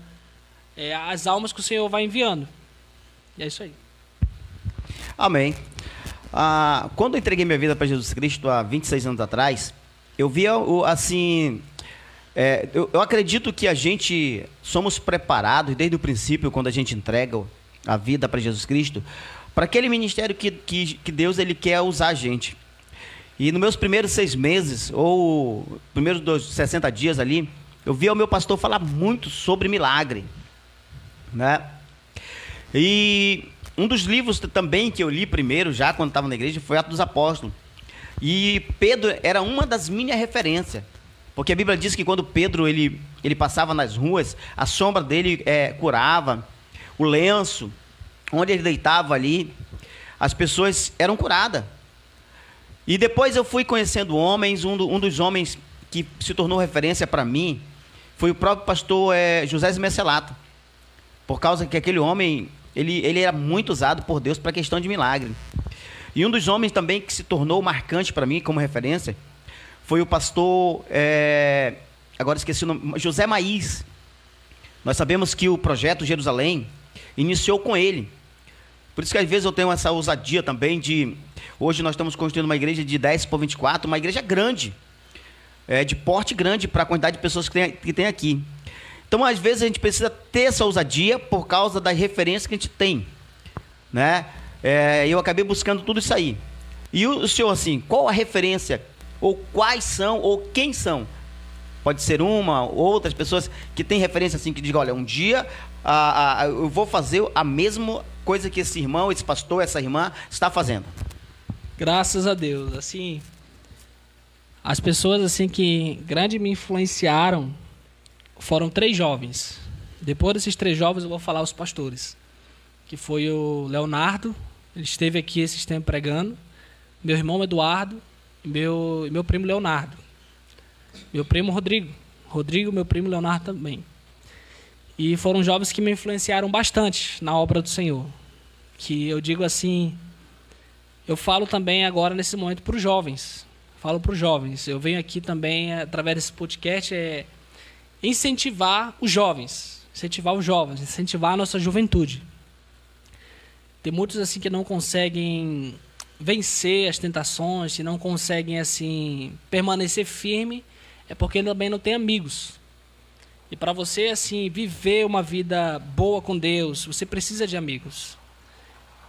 é, as almas que o Senhor vai enviando. E é isso aí. Amém. Ah, quando eu entreguei minha vida para Jesus Cristo há 26 anos atrás, eu via assim. É, eu, eu, acredito que a gente somos preparados desde o princípio, quando a gente entrega a vida para Jesus Cristo, para aquele ministério que, que, que Deus ele quer usar a gente. E nos meus primeiros seis meses, ou primeiros dois, 60 dias ali, eu vi o meu pastor falar muito sobre milagre. Né? E um dos livros também que eu li primeiro, já quando estava na igreja, foi Atos dos Apóstolos. E Pedro era uma das minhas referências. Porque a Bíblia diz que quando Pedro ele, ele passava nas ruas, a sombra dele é, curava, o lenço, onde ele deitava ali, as pessoas eram curadas. E depois eu fui conhecendo homens, um, do, um dos homens que se tornou referência para mim foi o próprio pastor é, José Zimecelato. Por causa que aquele homem, ele, ele era muito usado por Deus para questão de milagre. E um dos homens também que se tornou marcante para mim como referência foi o pastor, é, agora esqueci o nome, José Maís. Nós sabemos que o projeto Jerusalém iniciou com ele. Por isso que às vezes eu tenho essa ousadia também de Hoje nós estamos construindo uma igreja de 10 por 24, uma igreja grande, é, de porte grande para a quantidade de pessoas que tem, que tem aqui. Então, às vezes, a gente precisa ter essa ousadia por causa das referências que a gente tem. Né? É, eu acabei buscando tudo isso aí. E o, o senhor, assim, qual a referência? Ou quais são, ou quem são? Pode ser uma, outras pessoas que têm referência assim, que digam, olha, um dia ah, ah, eu vou fazer a mesma coisa que esse irmão, esse pastor, essa irmã está fazendo. Graças a Deus. Assim, as pessoas assim que grande me influenciaram foram três jovens. Depois desses três jovens eu vou falar os pastores, que foi o Leonardo, ele esteve aqui esses tempos pregando, meu irmão Eduardo meu, meu primo Leonardo. Meu primo Rodrigo. Rodrigo, meu primo Leonardo também. E foram jovens que me influenciaram bastante na obra do Senhor. Que eu digo assim, eu falo também agora nesse momento para os jovens. Falo para os jovens. Eu venho aqui também, através desse podcast, é incentivar os jovens. Incentivar os jovens, incentivar a nossa juventude. Tem muitos assim que não conseguem vencer as tentações, que não conseguem assim permanecer firme, é porque também não tem amigos. E para você assim viver uma vida boa com Deus, você precisa de amigos.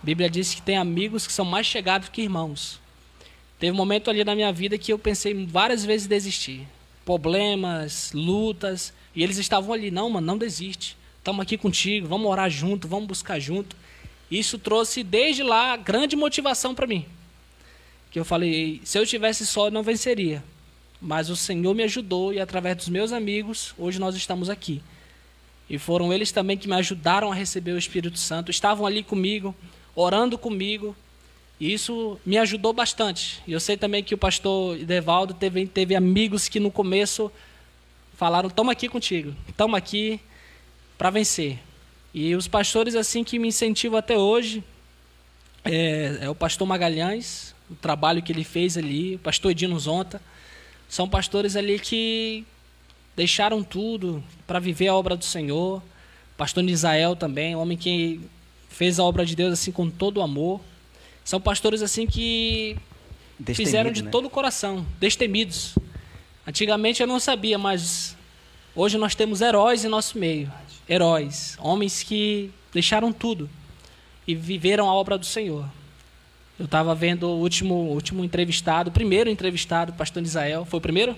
A Bíblia diz que tem amigos que são mais chegados que irmãos. Teve um momento ali na minha vida que eu pensei várias vezes em desistir. Problemas, lutas, e eles estavam ali, não, mano, não desiste. Estamos aqui contigo, vamos orar junto, vamos buscar junto. Isso trouxe desde lá grande motivação para mim. Que eu falei, se eu tivesse só, eu não venceria. Mas o Senhor me ajudou e através dos meus amigos, hoje nós estamos aqui. E foram eles também que me ajudaram a receber o Espírito Santo, estavam ali comigo, orando comigo. E isso me ajudou bastante. E eu sei também que o pastor Devaldo teve, teve amigos que no começo falaram: "Toma aqui contigo, toma aqui para vencer". E os pastores assim que me incentivam até hoje é, é o pastor Magalhães, o trabalho que ele fez ali, o pastor Edino Zonta. São pastores ali que deixaram tudo para viver a obra do Senhor. Pastor Nisael também, homem que fez a obra de Deus assim com todo o amor. São pastores assim que Destemido, fizeram de né? todo o coração, destemidos. Antigamente eu não sabia, mas hoje nós temos heróis em nosso meio. Heróis, homens que deixaram tudo e viveram a obra do Senhor. Eu estava vendo o último, último entrevistado, o primeiro entrevistado, o pastor Israel. Foi o primeiro?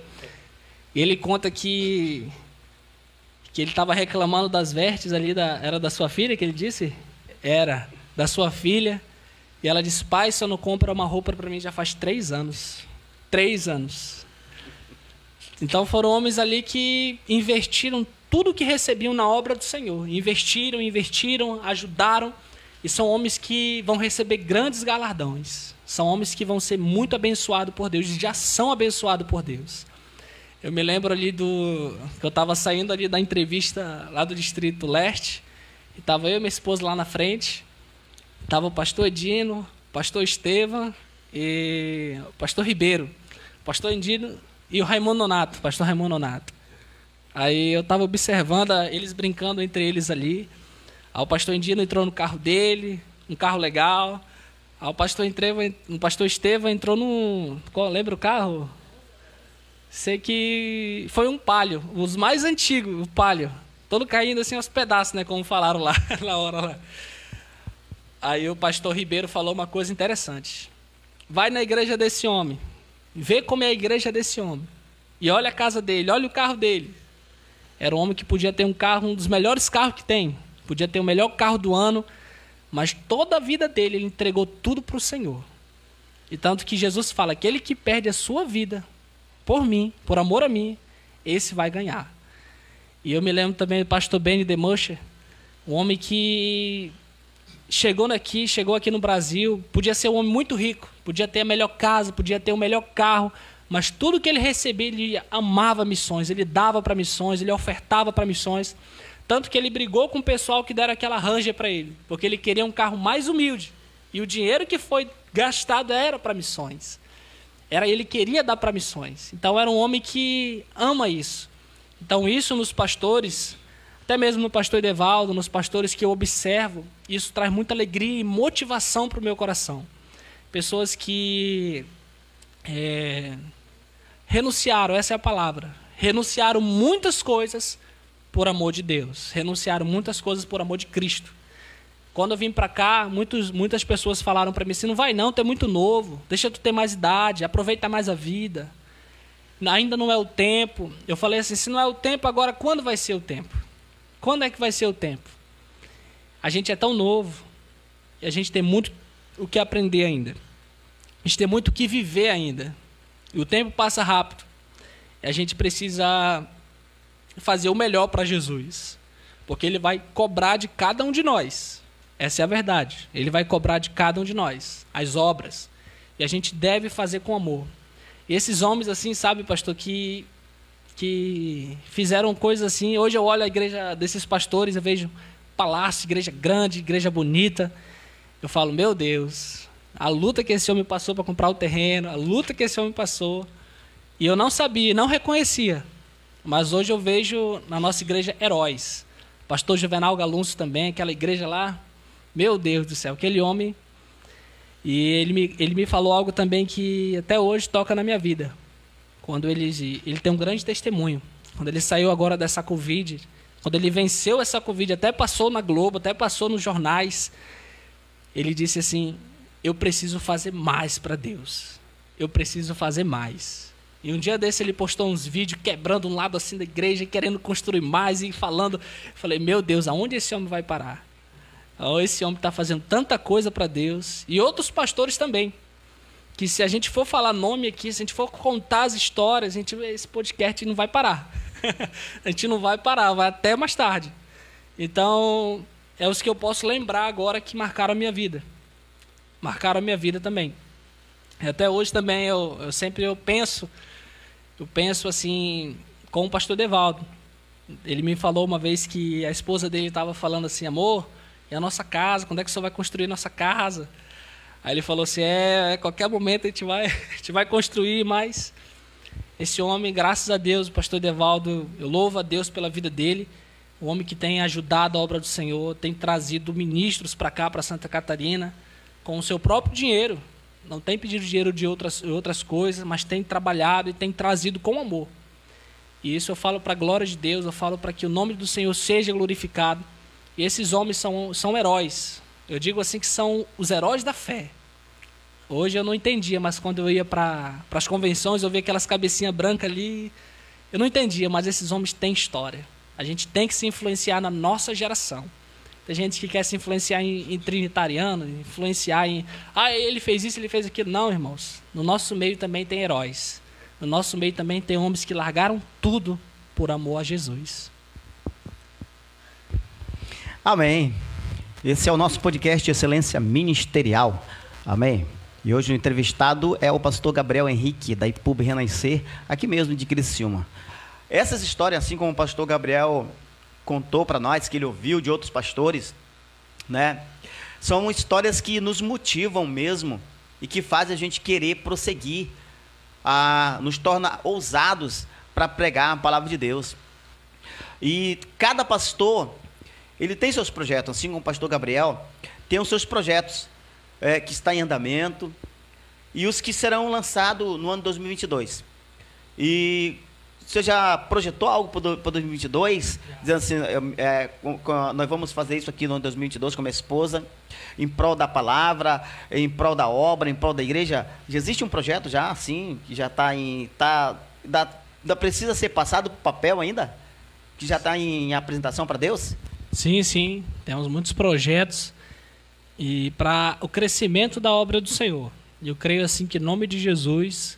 E ele conta que que ele estava reclamando das vestes ali da era da sua filha que ele disse? Era da sua filha. E ela disse pai eu não compra uma roupa para mim já faz três anos. Três anos. Então foram homens ali que investiram tudo que recebiam na obra do Senhor. Investiram investiram ajudaram e são homens que vão receber grandes galardões. São homens que vão ser muito abençoados por Deus, já são abençoados por Deus. Eu me lembro ali do. que eu estava saindo ali da entrevista lá do Distrito Leste, e estava eu e minha esposa lá na frente. Estava o pastor Edino, o pastor Estevam e o pastor Ribeiro. O pastor Edino e o Raimundo Nonato, pastor Raimundo Nonato. Aí eu estava observando eles brincando entre eles ali. Aí o pastor Indino entrou no carro dele, um carro legal. Aí o pastor, Entreva, o pastor Estevam entrou no. Qual, lembra o carro? Sei que foi um palio, os mais antigos, o palio. Todo caindo assim aos pedaços, né? Como falaram lá na hora lá. Aí o pastor Ribeiro falou uma coisa interessante. Vai na igreja desse homem. Vê como é a igreja desse homem. E olha a casa dele, olha o carro dele. Era um homem que podia ter um carro, um dos melhores carros que tem. Podia ter o melhor carro do ano, mas toda a vida dele ele entregou tudo para o Senhor. E tanto que Jesus fala: aquele que perde a sua vida por mim, por amor a mim, esse vai ganhar. E eu me lembro também do pastor Benny Demusher, um homem que chegou aqui, chegou aqui no Brasil, podia ser um homem muito rico, podia ter a melhor casa, podia ter o melhor carro, mas tudo que ele recebia, ele amava missões, ele dava para missões, ele ofertava para missões. Tanto que ele brigou com o pessoal que deram aquela ranger para ele, porque ele queria um carro mais humilde. E o dinheiro que foi gastado era para missões. Era ele queria dar para missões. Então era um homem que ama isso. Então isso nos pastores, até mesmo no pastor Edevaldo, nos pastores que eu observo, isso traz muita alegria e motivação para o meu coração. Pessoas que é, renunciaram, essa é a palavra, renunciaram muitas coisas por amor de Deus, renunciaram muitas coisas por amor de Cristo. Quando eu vim para cá, muitos, muitas pessoas falaram para mim assim: não vai não, tu é muito novo, deixa tu ter mais idade, aproveita mais a vida. Ainda não é o tempo. Eu falei assim: se não é o tempo, agora quando vai ser o tempo? Quando é que vai ser o tempo? A gente é tão novo e a gente tem muito o que aprender ainda. A gente tem muito o que viver ainda. E o tempo passa rápido. E a gente precisa fazer o melhor para Jesus. Porque ele vai cobrar de cada um de nós. Essa é a verdade. Ele vai cobrar de cada um de nós as obras. E a gente deve fazer com amor. E esses homens, assim, sabe, pastor, que, que fizeram coisas assim. Hoje eu olho a igreja desses pastores, eu vejo palácio, igreja grande, igreja bonita. Eu falo, meu Deus, a luta que esse homem passou para comprar o terreno, a luta que esse homem passou. E eu não sabia, não reconhecia. Mas hoje eu vejo na nossa igreja heróis. Pastor Juvenal Galunço também, aquela igreja lá, meu Deus do céu, aquele homem. E ele me, ele me falou algo também que até hoje toca na minha vida. Quando ele, ele tem um grande testemunho. Quando ele saiu agora dessa Covid, quando ele venceu essa Covid, até passou na Globo, até passou nos jornais. Ele disse assim: Eu preciso fazer mais para Deus. Eu preciso fazer mais. E um dia desse ele postou uns vídeos quebrando um lado assim da igreja, querendo construir mais e falando. falei: Meu Deus, aonde esse homem vai parar? Oh, esse homem está fazendo tanta coisa para Deus. E outros pastores também. Que se a gente for falar nome aqui, se a gente for contar as histórias, a gente, esse podcast não vai parar. a gente não vai parar, vai até mais tarde. Então, é os que eu posso lembrar agora que marcaram a minha vida. Marcaram a minha vida também. Até hoje também eu, eu sempre eu penso, eu penso assim, com o pastor Devaldo. Ele me falou uma vez que a esposa dele estava falando assim, amor, e a nossa casa? Quando é que o senhor vai construir nossa casa? Aí ele falou assim: é, a qualquer momento a gente vai, a gente vai construir, mas esse homem, graças a Deus, o pastor Devaldo, eu louvo a Deus pela vida dele. O homem que tem ajudado a obra do Senhor, tem trazido ministros para cá, para Santa Catarina, com o seu próprio dinheiro. Não tem pedido dinheiro de outras, outras coisas, mas tem trabalhado e tem trazido com amor. E isso eu falo para a glória de Deus, eu falo para que o nome do Senhor seja glorificado. E esses homens são, são heróis. Eu digo assim que são os heróis da fé. Hoje eu não entendia, mas quando eu ia para as convenções, eu via aquelas cabecinhas brancas ali. Eu não entendia, mas esses homens têm história. A gente tem que se influenciar na nossa geração. Tem gente que quer se influenciar em, em trinitariano, influenciar em. Ah, ele fez isso, ele fez aquilo. Não, irmãos. No nosso meio também tem heróis. No nosso meio também tem homens que largaram tudo por amor a Jesus. Amém. Esse é o nosso podcast Excelência Ministerial. Amém. E hoje o entrevistado é o pastor Gabriel Henrique, da IPUB Renascer, aqui mesmo de Criciúma. Essas histórias, assim como o pastor Gabriel contou para nós, que ele ouviu de outros pastores, né? São histórias que nos motivam mesmo e que fazem a gente querer prosseguir, a, nos torna ousados para pregar a palavra de Deus. E cada pastor ele tem seus projetos, assim como o pastor Gabriel, tem os seus projetos é, que está em andamento e os que serão lançados no ano 2022. E você já projetou algo para 2022? Dizendo assim, é, nós vamos fazer isso aqui no ano 2022 com minha esposa, em prol da palavra, em prol da obra, em prol da igreja. Já existe um projeto já, assim, que já está em... Tá, ainda precisa ser passado para papel ainda? Que já está em apresentação para Deus? Sim, sim. Temos muitos projetos e para o crescimento da obra do Senhor. Eu creio assim que em nome de Jesus,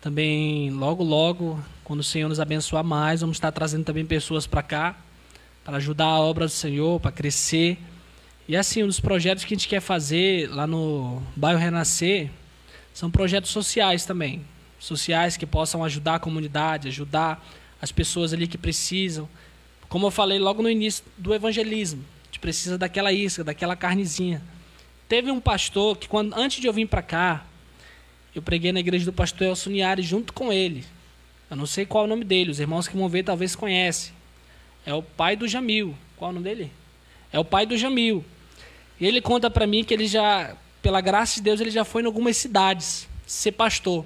também logo logo, quando o Senhor nos abençoar mais, vamos estar trazendo também pessoas para cá para ajudar a obra do Senhor, para crescer. E assim, um dos projetos que a gente quer fazer lá no bairro Renascer são projetos sociais também, sociais que possam ajudar a comunidade, ajudar as pessoas ali que precisam como eu falei logo no início do evangelismo, a gente precisa daquela isca, daquela carnezinha. Teve um pastor que, quando, antes de eu vir para cá, eu preguei na igreja do pastor Elson Niari junto com ele. Eu não sei qual é o nome dele, os irmãos que vão ver talvez conhecem. É o pai do Jamil. Qual é o nome dele? É o pai do Jamil. E ele conta para mim que ele já, pela graça de Deus, ele já foi em algumas cidades ser pastor.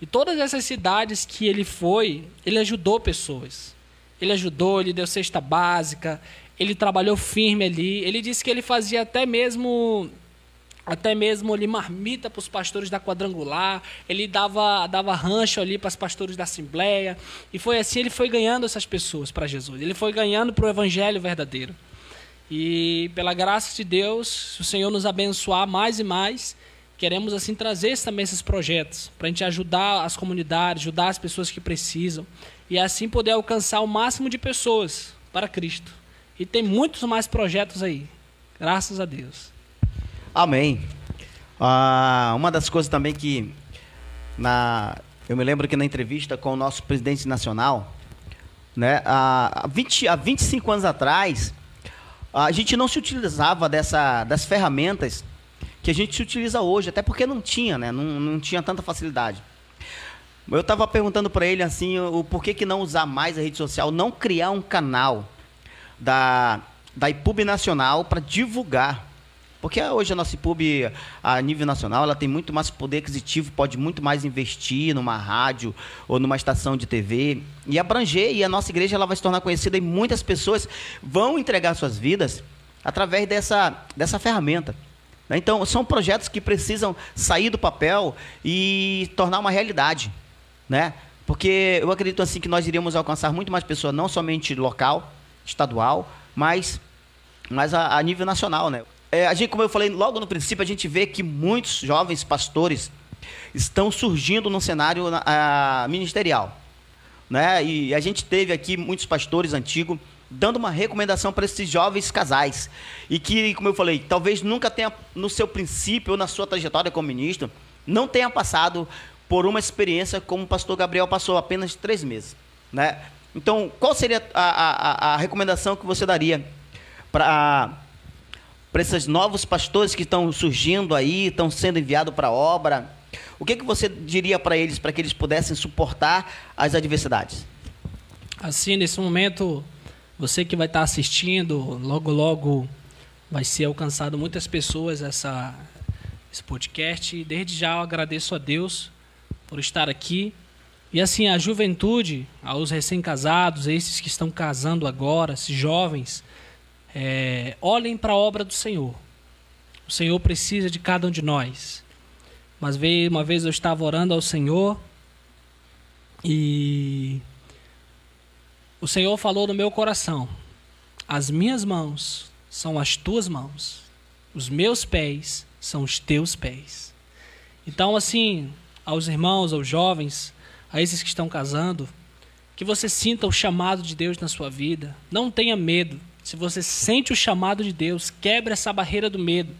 E todas essas cidades que ele foi, ele ajudou pessoas. Ele ajudou, ele deu cesta básica, ele trabalhou firme ali. Ele disse que ele fazia até mesmo até mesmo ali marmita para os pastores da quadrangular, ele dava, dava rancho ali para os pastores da assembleia, e foi assim ele foi ganhando essas pessoas para Jesus, ele foi ganhando para o evangelho verdadeiro. E pela graça de Deus, se o Senhor nos abençoar mais e mais, queremos assim trazer também esses projetos, para a gente ajudar as comunidades, ajudar as pessoas que precisam, e assim poder alcançar o máximo de pessoas para Cristo. E tem muitos mais projetos aí, graças a Deus. Amém. Ah, uma das coisas também que na, eu me lembro que na entrevista com o nosso presidente nacional, né, há, 20, há 25 anos atrás, a gente não se utilizava dessa, das ferramentas que a gente se utiliza hoje, até porque não tinha, né, não, não tinha tanta facilidade. Eu estava perguntando para ele assim, o porquê que não usar mais a rede social, não criar um canal da, da IPUB Nacional para divulgar porque hoje a nossa IPUB, a nível nacional, ela tem muito mais poder aquisitivo, pode muito mais investir numa rádio ou numa estação de TV e abranger. E a nossa igreja ela vai se tornar conhecida e muitas pessoas vão entregar suas vidas através dessa, dessa ferramenta. Né? Então, são projetos que precisam sair do papel e tornar uma realidade. Né? Porque eu acredito assim que nós iríamos alcançar muito mais pessoas, não somente local, estadual, mas, mas a, a nível nacional. Né? É, a gente, como eu falei logo no princípio, a gente vê que muitos jovens pastores estão surgindo no cenário ministerial. Né? E a gente teve aqui muitos pastores antigos dando uma recomendação para esses jovens casais. E que, como eu falei, talvez nunca tenha, no seu princípio ou na sua trajetória como ministro, não tenha passado por uma experiência como o pastor Gabriel passou apenas três meses. Né? Então, qual seria a, a, a recomendação que você daria para para esses novos pastores que estão surgindo aí, estão sendo enviados para a obra? O que, que você diria para eles, para que eles pudessem suportar as adversidades? Assim, nesse momento, você que vai estar assistindo, logo, logo vai ser alcançado muitas pessoas essa, esse podcast. E desde já eu agradeço a Deus por estar aqui. E assim, a juventude, aos recém-casados, esses que estão casando agora, esses jovens, é, olhem para a obra do Senhor. O Senhor precisa de cada um de nós. Mas veio uma vez eu estava orando ao Senhor e o Senhor falou no meu coração: As minhas mãos são as tuas mãos, os meus pés são os teus pés. Então, assim, aos irmãos, aos jovens, a esses que estão casando, que você sinta o chamado de Deus na sua vida. Não tenha medo se você sente o chamado de Deus, quebra essa barreira do medo.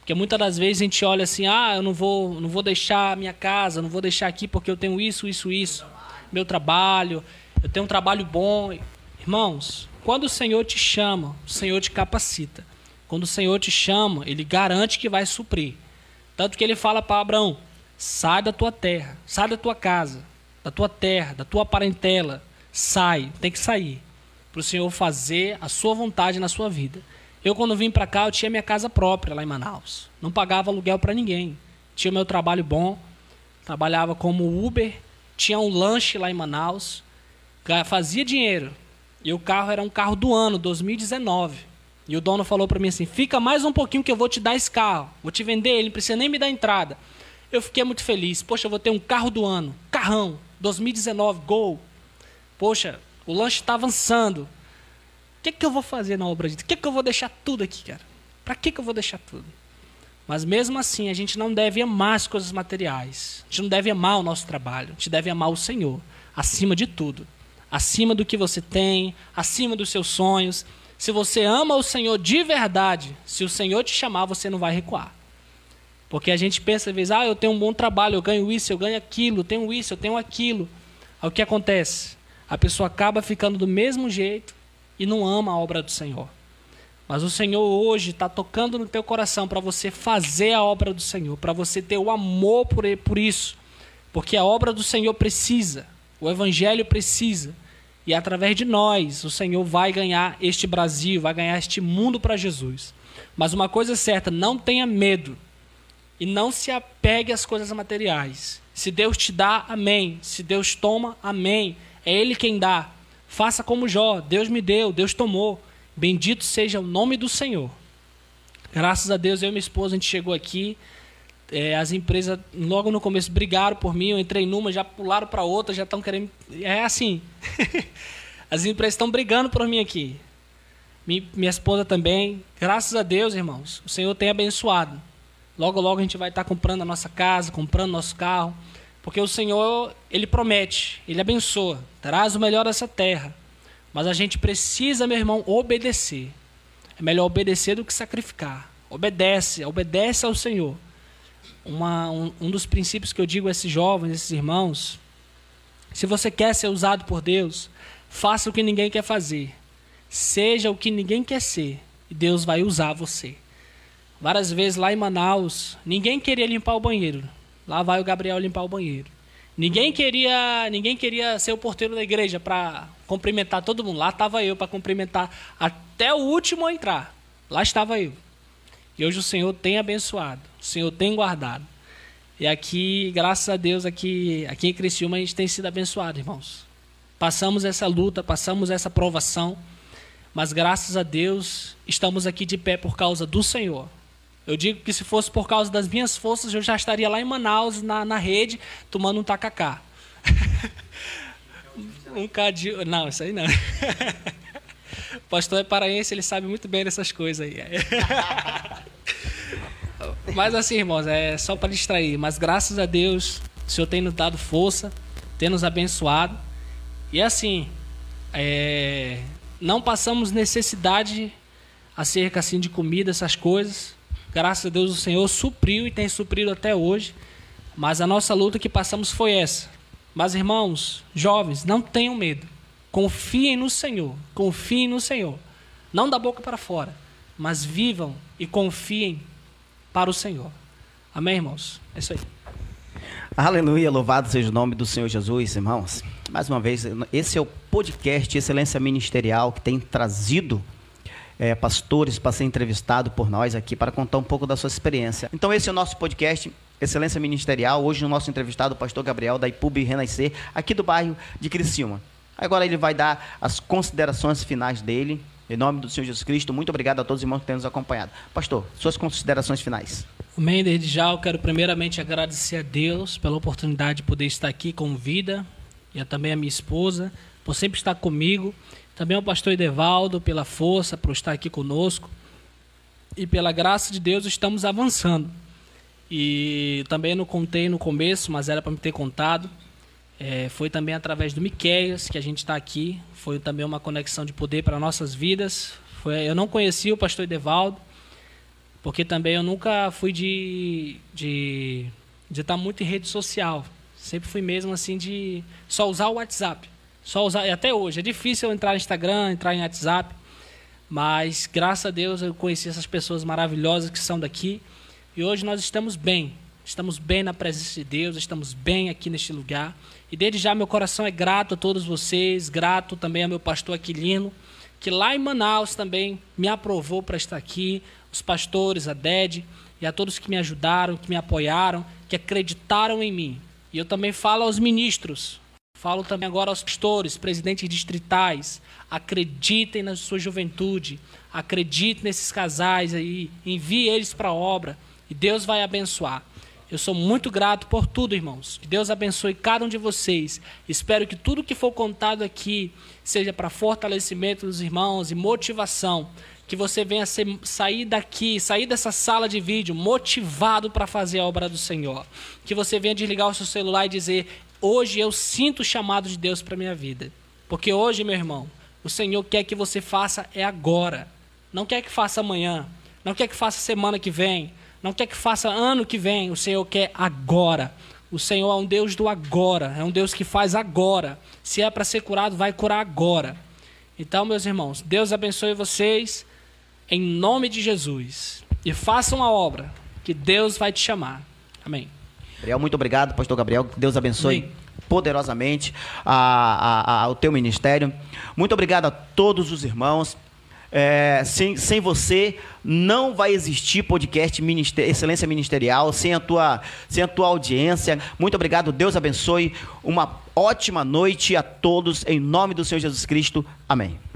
Porque muitas das vezes a gente olha assim: "Ah, eu não vou, não vou deixar a minha casa, não vou deixar aqui porque eu tenho isso, isso, isso. Meu trabalho, eu tenho um trabalho bom". Irmãos, quando o Senhor te chama, o Senhor te capacita. Quando o Senhor te chama, ele garante que vai suprir. Tanto que ele fala para Abraão: "Sai da tua terra, sai da tua casa, da tua terra, da tua parentela, sai, tem que sair para o Senhor fazer a sua vontade na sua vida. Eu, quando vim para cá, eu tinha minha casa própria lá em Manaus. Não pagava aluguel para ninguém. Tinha meu trabalho bom, trabalhava como Uber, tinha um lanche lá em Manaus, fazia dinheiro. E o carro era um carro do ano, 2019. E o dono falou para mim assim: fica mais um pouquinho que eu vou te dar esse carro. Vou te vender ele, não precisa nem me dar entrada. Eu fiquei muito feliz. Poxa, eu vou ter um carro do ano. Carrão, 2019, Gol. Poxa, o lanche está avançando. O que, que eu vou fazer na obra de Deus? O que, que eu vou deixar tudo aqui, cara? Para que, que eu vou deixar tudo? Mas mesmo assim, a gente não deve amar as coisas materiais. A gente não deve amar o nosso trabalho. A gente deve amar o Senhor, acima de tudo. Acima do que você tem, acima dos seus sonhos. Se você ama o Senhor de verdade, se o Senhor te chamar, você não vai recuar. Porque a gente pensa às vezes, ah, eu tenho um bom trabalho, eu ganho isso, eu ganho aquilo, eu tenho isso, eu tenho aquilo. Aí o que acontece? A pessoa acaba ficando do mesmo jeito e não ama a obra do Senhor. Mas o Senhor hoje está tocando no teu coração para você fazer a obra do Senhor, para você ter o amor por, por isso. Porque a obra do Senhor precisa, o Evangelho precisa. E através de nós, o Senhor vai ganhar este Brasil, vai ganhar este mundo para Jesus. Mas uma coisa é certa, não tenha medo. E não se apegue às coisas materiais. Se Deus te dá, amém. Se Deus toma, amém. É Ele quem dá. Faça como Jó. Deus me deu, Deus tomou. Bendito seja o nome do Senhor. Graças a Deus, eu e minha esposa, a gente chegou aqui. É, as empresas, logo no começo, brigaram por mim. Eu entrei numa, já pularam para outra, já estão querendo. É assim. as empresas estão brigando por mim aqui. Minha esposa também. Graças a Deus, irmãos, o Senhor tem abençoado. Logo, logo a gente vai estar comprando a nossa casa, comprando nosso carro. Porque o Senhor, Ele promete, Ele abençoa, traz o melhor dessa terra. Mas a gente precisa, meu irmão, obedecer. É melhor obedecer do que sacrificar. Obedece, obedece ao Senhor. Uma, um, um dos princípios que eu digo a esses jovens, esses irmãos, se você quer ser usado por Deus, faça o que ninguém quer fazer. Seja o que ninguém quer ser. E Deus vai usar você. Várias vezes lá em Manaus, ninguém queria limpar o banheiro. Lá vai o Gabriel limpar o banheiro. Ninguém queria, ninguém queria ser o porteiro da igreja para cumprimentar todo mundo. Lá estava eu para cumprimentar até o último a entrar. Lá estava eu. E hoje o Senhor tem abençoado, o Senhor tem guardado. E aqui, graças a Deus, aqui, aqui em Criciúma a gente tem sido abençoado, irmãos. Passamos essa luta, passamos essa provação, mas graças a Deus estamos aqui de pé por causa do Senhor. Eu digo que se fosse por causa das minhas forças, eu já estaria lá em Manaus, na, na rede, tomando um tacacá. um cadinho. Não, isso aí não. o pastor é paraense, ele sabe muito bem dessas coisas aí. Mas assim, irmãos, é só para distrair. Mas graças a Deus, o Senhor tem nos dado força, tem nos abençoado. E assim, é, não passamos necessidade acerca assim de comida, essas coisas. Graças a Deus o Senhor supriu e tem suprido até hoje. Mas a nossa luta que passamos foi essa. Mas irmãos, jovens, não tenham medo. Confiem no Senhor. Confiem no Senhor. Não da boca para fora, mas vivam e confiem para o Senhor. Amém, irmãos? É isso aí. Aleluia, louvado seja o nome do Senhor Jesus, irmãos. Mais uma vez, esse é o podcast Excelência Ministerial que tem trazido é, pastores para ser entrevistado por nós aqui para contar um pouco da sua experiência. Então esse é o nosso podcast Excelência Ministerial. Hoje o nosso entrevistado, o pastor Gabriel da IPUB Renascer, aqui do bairro de Criciúma. Agora ele vai dar as considerações finais dele. Em nome do Senhor Jesus Cristo, muito obrigado a todos os irmãos que têm nos acompanhado. Pastor, suas considerações finais. Amém. Desde já eu quero primeiramente agradecer a Deus pela oportunidade de poder estar aqui com vida e também a minha esposa por sempre estar comigo também ao pastor Edevaldo pela força, por estar aqui conosco. E pela graça de Deus estamos avançando. E também não contei no começo, mas era para me ter contado. É, foi também através do Miqueias que a gente está aqui. Foi também uma conexão de poder para nossas vidas. Foi, eu não conhecia o pastor Edevaldo, porque também eu nunca fui de, de, de estar muito em rede social. Sempre fui mesmo assim de só usar o WhatsApp. Só usar, até hoje, é difícil eu entrar no Instagram, entrar em WhatsApp, mas graças a Deus eu conheci essas pessoas maravilhosas que são daqui. E hoje nós estamos bem, estamos bem na presença de Deus, estamos bem aqui neste lugar. E desde já meu coração é grato a todos vocês, grato também ao meu pastor Aquilino, que lá em Manaus também me aprovou para estar aqui, os pastores, a DED, e a todos que me ajudaram, que me apoiaram, que acreditaram em mim. E eu também falo aos ministros, Falo também agora aos pastores, presidentes distritais, acreditem na sua juventude, acreditem nesses casais aí, envie eles para a obra e Deus vai abençoar. Eu sou muito grato por tudo, irmãos. Que Deus abençoe cada um de vocês. Espero que tudo que for contado aqui seja para fortalecimento dos irmãos e motivação. Que você venha ser, sair daqui, sair dessa sala de vídeo motivado para fazer a obra do Senhor. Que você venha desligar o seu celular e dizer: Hoje eu sinto o chamado de Deus para minha vida. Porque hoje, meu irmão, o Senhor quer que você faça é agora. Não quer que faça amanhã. Não quer que faça semana que vem. Não quer que faça ano que vem. O Senhor quer agora. O Senhor é um Deus do agora. É um Deus que faz agora. Se é para ser curado, vai curar agora. Então, meus irmãos, Deus abençoe vocês em nome de Jesus. E façam a obra que Deus vai te chamar. Amém. Gabriel, muito obrigado, pastor Gabriel. Deus abençoe Amém. poderosamente a, a, a, o teu ministério. Muito obrigado a todos os irmãos. É, sem, sem você não vai existir podcast minister, Excelência Ministerial, sem a, tua, sem a tua audiência. Muito obrigado, Deus abençoe. Uma ótima noite a todos, em nome do Senhor Jesus Cristo. Amém.